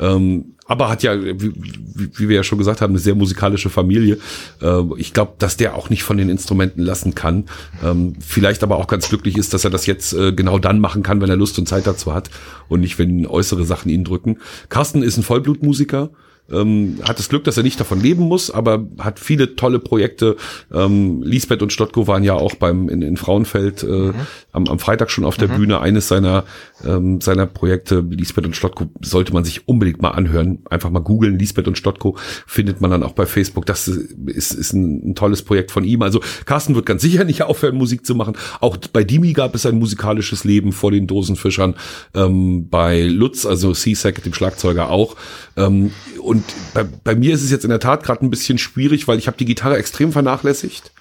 Ähm, aber hat ja, wie, wie, wir ja schon gesagt haben, eine sehr musikalische Familie. Äh, ich glaube, dass der auch nicht von den Instrumenten lassen kann. Ähm, vielleicht aber auch ganz glücklich ist, dass er das jetzt äh, genau dann machen kann, wenn er Lust und Zeit dazu hat und nicht, wenn äußere Sachen ihn drücken. Carsten ist ein Vollblutmusiker ähm, hat das Glück, dass er nicht davon leben muss, aber hat viele tolle Projekte. Ähm, Lisbeth und Stottko waren ja auch beim in, in Frauenfeld äh, mhm. am, am Freitag schon auf der mhm. Bühne. Eines seiner ähm, seiner Projekte, Lisbeth und Stottko, sollte man sich unbedingt mal anhören. Einfach mal googeln, Lisbeth und Stottko, findet man dann auch bei Facebook. Das ist, ist ein, ein tolles Projekt von ihm. Also Carsten wird ganz sicher nicht aufhören, Musik zu machen. Auch bei Dimi gab es ein musikalisches Leben vor den Dosenfischern. Ähm, bei Lutz, also C-Sack, dem Schlagzeuger auch. Ähm, und bei, bei mir ist es jetzt in der Tat gerade ein bisschen schwierig, weil ich habe die Gitarre extrem vernachlässigt.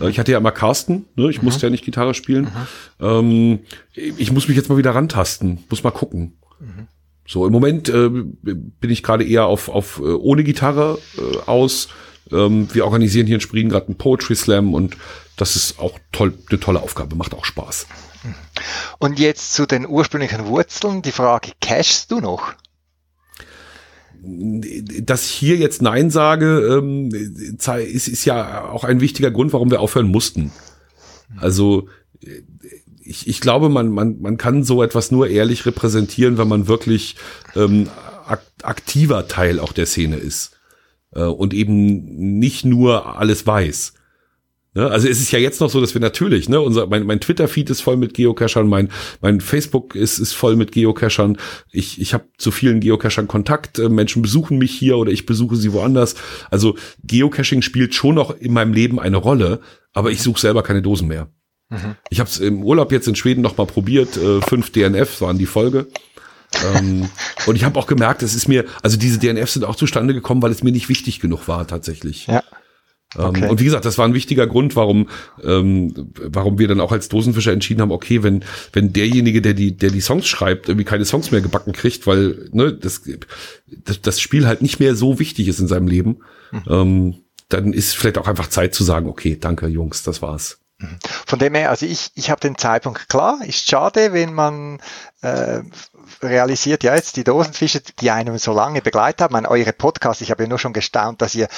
Äh, ich hatte ja immer Carsten, ne? ich mhm. musste ja nicht Gitarre spielen. Mhm. Ähm, ich muss mich jetzt mal wieder rantasten, muss mal gucken. Mhm. So, im Moment äh, bin ich gerade eher auf, auf äh, ohne Gitarre äh, aus. Ähm, wir organisieren hier in Sprien gerade einen Poetry Slam und das ist auch toll, eine tolle Aufgabe, macht auch Spaß. Mhm. Und jetzt zu den ursprünglichen Wurzeln, die Frage, cashst du noch? Dass ich hier jetzt Nein sage, ähm, ist, ist ja auch ein wichtiger Grund, warum wir aufhören mussten. Also ich, ich glaube, man, man, man kann so etwas nur ehrlich repräsentieren, wenn man wirklich ähm, aktiver Teil auch der Szene ist äh, und eben nicht nur alles weiß. Ne? Also es ist ja jetzt noch so, dass wir natürlich, ne, unser, mein, mein Twitter-Feed ist voll mit Geocachern, mein, mein Facebook ist, ist voll mit Geocachern. Ich, ich habe zu vielen Geocachern Kontakt, äh, Menschen besuchen mich hier oder ich besuche sie woanders. Also Geocaching spielt schon noch in meinem Leben eine Rolle, aber ich suche selber keine Dosen mehr. Mhm. Ich habe es im Urlaub jetzt in Schweden noch mal probiert, äh, fünf DNF waren die Folge. ähm, und ich habe auch gemerkt, es ist mir, also diese DNFs sind auch zustande gekommen, weil es mir nicht wichtig genug war tatsächlich. Ja. Ähm, okay. Und wie gesagt, das war ein wichtiger Grund, warum, ähm, warum wir dann auch als Dosenfischer entschieden haben, okay, wenn, wenn derjenige, der die, der die Songs schreibt, irgendwie keine Songs mehr gebacken kriegt, weil ne, das, das, das Spiel halt nicht mehr so wichtig ist in seinem Leben, mhm. ähm, dann ist vielleicht auch einfach Zeit zu sagen, okay, danke Jungs, das war's. Mhm. Von dem her, also ich, ich habe den Zeitpunkt klar, ist schade, wenn man äh, realisiert, ja, jetzt die Dosenfische, die einem so lange begleitet haben, eure Podcasts, ich habe ja nur schon gestaunt, dass ihr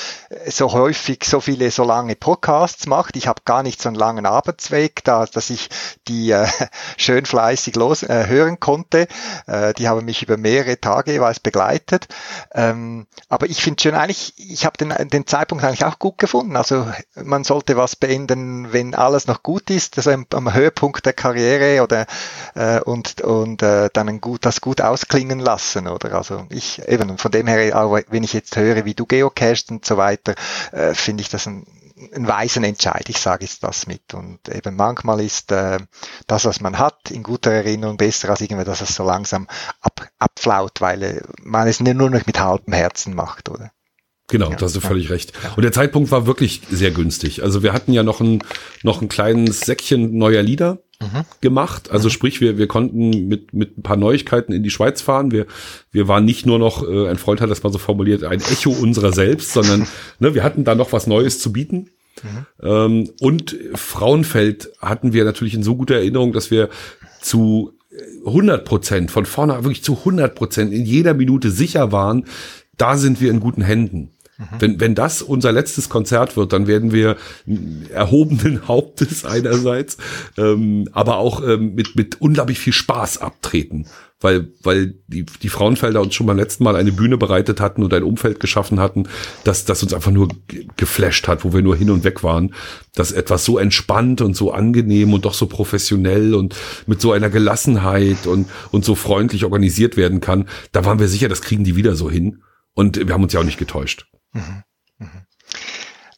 so häufig so viele so lange Podcasts macht. Ich habe gar nicht so einen langen Arbeitsweg, da, dass ich die äh, schön fleißig los äh, hören konnte. Äh, die haben mich über mehrere Tage jeweils begleitet. Ähm, aber ich finde schon eigentlich, ich habe den, den Zeitpunkt eigentlich auch gut gefunden. Also man sollte was beenden, wenn alles noch gut ist, also am, am Höhepunkt der Karriere oder äh, und, und äh, dann gut, das gut ausklingen lassen, oder? Also ich eben von dem her, auch wenn ich jetzt höre, wie du geocachst und so weiter, äh, finde ich das ein, ein weisen Entscheid. Ich sage jetzt das mit. Und eben manchmal ist äh, das, was man hat, in guter Erinnerung besser als irgendwie, dass es so langsam ab, abflaut, weil äh, man es nur noch mit halbem Herzen macht, oder? Genau, ja, da hast du völlig ja. recht. Und der Zeitpunkt war wirklich sehr günstig. Also wir hatten ja noch ein, noch ein kleines Säckchen neuer Lieder mhm. gemacht. Also mhm. sprich, wir, wir konnten mit, mit ein paar Neuigkeiten in die Schweiz fahren. Wir, wir waren nicht nur noch, äh, ein Freund hat das mal so formuliert, ein Echo unserer selbst, sondern ne, wir hatten da noch was Neues zu bieten. Mhm. Ähm, und Frauenfeld hatten wir natürlich in so guter Erinnerung, dass wir zu 100 Prozent, von vorne wirklich zu 100 Prozent in jeder Minute sicher waren, da sind wir in guten Händen. Mhm. Wenn, wenn das unser letztes Konzert wird, dann werden wir erhobenen Hauptes einerseits, ähm, aber auch ähm, mit, mit unglaublich viel Spaß abtreten. Weil, weil die, die Frauenfelder uns schon beim letzten Mal eine Bühne bereitet hatten und ein Umfeld geschaffen hatten, das, das uns einfach nur geflasht hat, wo wir nur hin und weg waren. Dass etwas so entspannt und so angenehm und doch so professionell und mit so einer Gelassenheit und, und so freundlich organisiert werden kann, da waren wir sicher, das kriegen die wieder so hin. Und wir haben uns ja auch nicht getäuscht. Mhm. Mhm.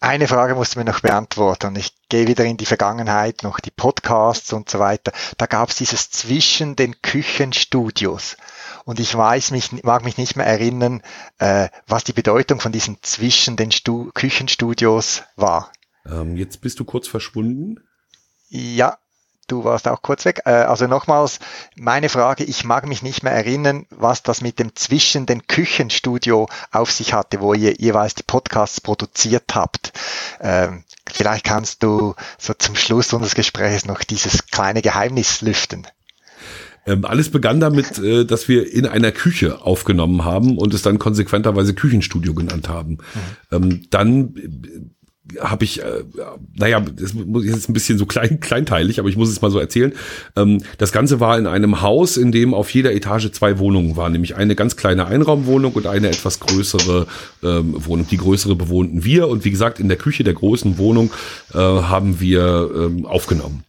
Eine Frage musst du mir noch beantworten ich gehe wieder in die Vergangenheit, noch die Podcasts und so weiter. Da gab es dieses zwischen den Küchenstudios. Und ich weiß mich, mag mich nicht mehr erinnern, äh, was die Bedeutung von diesen zwischen den Stu Küchenstudios war. Ähm, jetzt bist du kurz verschwunden. Ja, du warst auch kurz weg. Äh, also nochmals, meine Frage, ich mag mich nicht mehr erinnern, was das mit dem zwischen den Küchenstudio auf sich hatte, wo ihr jeweils die Podcasts produziert habt. Ähm, vielleicht kannst du so zum Schluss unseres Gesprächs noch dieses kleine Geheimnis lüften. Ähm, alles begann damit, äh, dass wir in einer Küche aufgenommen haben und es dann konsequenterweise Küchenstudio genannt haben. Mhm. Ähm, dann habe ich, äh, naja, das muss jetzt ein bisschen so klein, kleinteilig, aber ich muss es mal so erzählen. Ähm, das Ganze war in einem Haus, in dem auf jeder Etage zwei Wohnungen waren, nämlich eine ganz kleine Einraumwohnung und eine etwas größere ähm, Wohnung. Die größere bewohnten wir und wie gesagt, in der Küche der großen Wohnung äh, haben wir ähm, aufgenommen.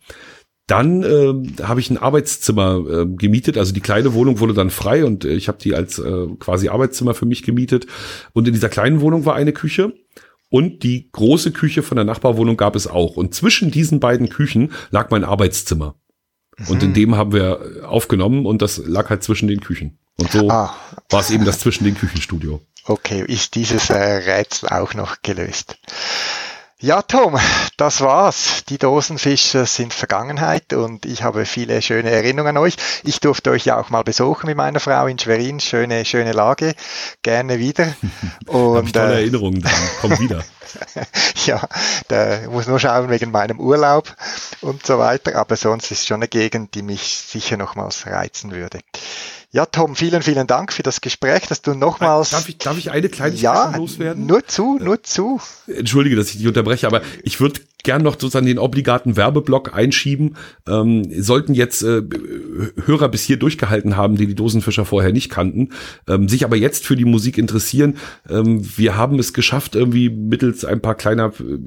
Dann äh, habe ich ein Arbeitszimmer äh, gemietet, also die kleine Wohnung wurde dann frei und äh, ich habe die als äh, quasi Arbeitszimmer für mich gemietet. Und in dieser kleinen Wohnung war eine Küche und die große Küche von der Nachbarwohnung gab es auch. Und zwischen diesen beiden Küchen lag mein Arbeitszimmer. Mhm. Und in mhm. dem haben wir aufgenommen und das lag halt zwischen den Küchen. Und so ah. war es eben das zwischen den Küchenstudio. Okay, ist dieses äh, Rätsel auch noch gelöst. Ja, Tom, das war's. Die Dosenfische sind Vergangenheit und ich habe viele schöne Erinnerungen an euch. Ich durfte euch ja auch mal besuchen mit meiner Frau in Schwerin. Schöne, schöne Lage. Gerne wieder. Und, ich tolle äh, Erinnerungen dran. Komm wieder. ja, da muss nur schauen wegen meinem Urlaub und so weiter. Aber sonst ist es schon eine Gegend, die mich sicher nochmals reizen würde. Ja, Tom, vielen, vielen Dank für das Gespräch, dass du nochmals. Darf ich, darf ich eine kleine ja, loswerden? Nur zu, nur zu. Entschuldige, dass ich dich unterbreche, aber ich würde gern noch sozusagen den obligaten Werbeblock einschieben. Ähm, sollten jetzt äh, Hörer bis hier durchgehalten haben, die die Dosenfischer vorher nicht kannten, ähm, sich aber jetzt für die Musik interessieren. Ähm, wir haben es geschafft, irgendwie mittels ein paar kleiner äh,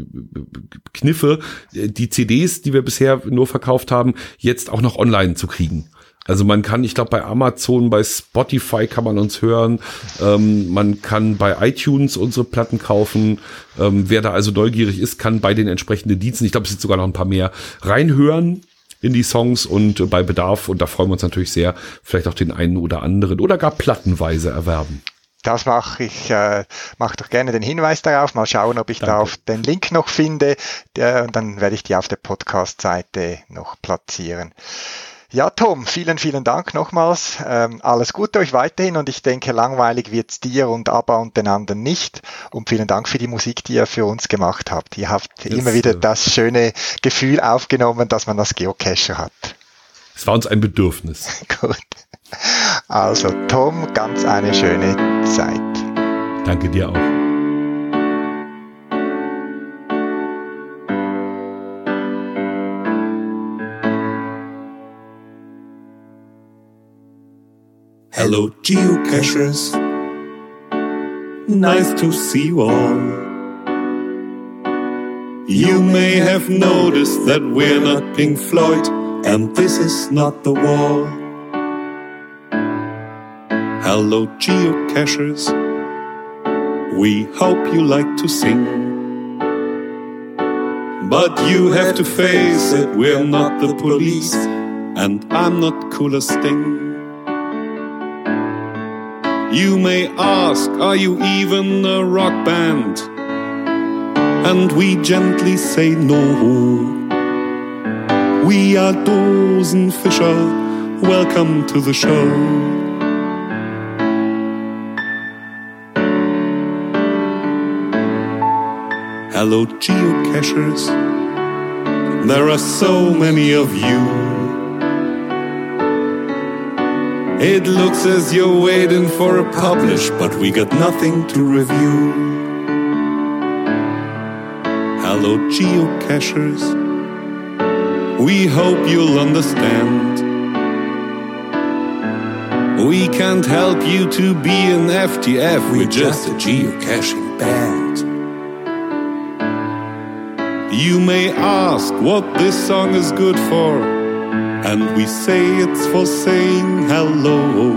Kniffe, äh, die CDs, die wir bisher nur verkauft haben, jetzt auch noch online zu kriegen. Also man kann, ich glaube, bei Amazon, bei Spotify kann man uns hören. Ähm, man kann bei iTunes unsere Platten kaufen. Ähm, wer da also neugierig ist, kann bei den entsprechenden Diensten, ich glaube, es sind sogar noch ein paar mehr, reinhören in die Songs und äh, bei Bedarf, und da freuen wir uns natürlich sehr, vielleicht auch den einen oder anderen oder gar plattenweise erwerben. Das mache ich, äh, mache doch gerne den Hinweis darauf. Mal schauen, ob ich Danke. da auf den Link noch finde. Der, und dann werde ich die auf der Podcast-Seite noch platzieren. Ja, Tom, vielen, vielen Dank nochmals. Ähm, alles Gute euch weiterhin und ich denke, langweilig wird's dir und ABBA und den anderen nicht. Und vielen Dank für die Musik, die ihr für uns gemacht habt. Ihr habt das, immer wieder das schöne Gefühl aufgenommen, dass man das Geocacher hat. Es war uns ein Bedürfnis. Gut. Also Tom, ganz eine schöne Zeit. Danke dir auch. Hello, geocachers. Nice to see you all. You may have noticed that we're not Pink Floyd, and this is not the wall. Hello, geocachers. We hope you like to sing. But you have to face it, we're not the police, and I'm not cool as Sting. You may ask, are you even a rock band? And we gently say no. We are Dosenfischer, welcome to the show. Hello, geocachers. There are so many of you. It looks as you're waiting for a publish, but we got nothing to review. Hello, geocachers. We hope you'll understand. We can't help you to be an FTF, we're just a geocaching band. You may ask what this song is good for, and we say it's for saying hello.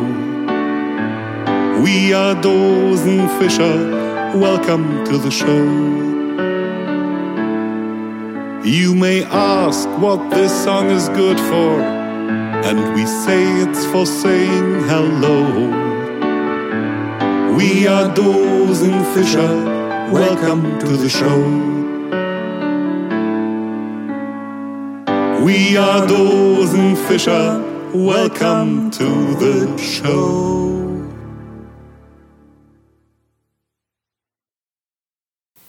We are Dosenfischer, welcome to the show. You may ask what this song is good for, and we say it's for saying hello. We are Dosenfischer, welcome to the show. We are Dosenfischer, welcome to the show.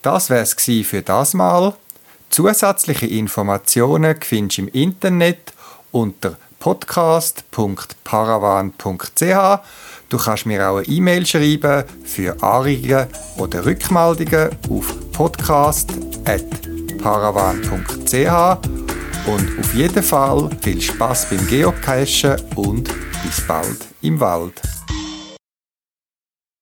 Das wär's gsi für das Mal. Zusätzliche Informationen findest du im Internet unter podcast.paravan.ch. Du kannst mir auch eine E-Mail schreiben für Anregungen oder Rückmeldungen auf podcast.paravan.ch und auf jeden Fall viel Spaß beim Geocachen und bis bald im Wald.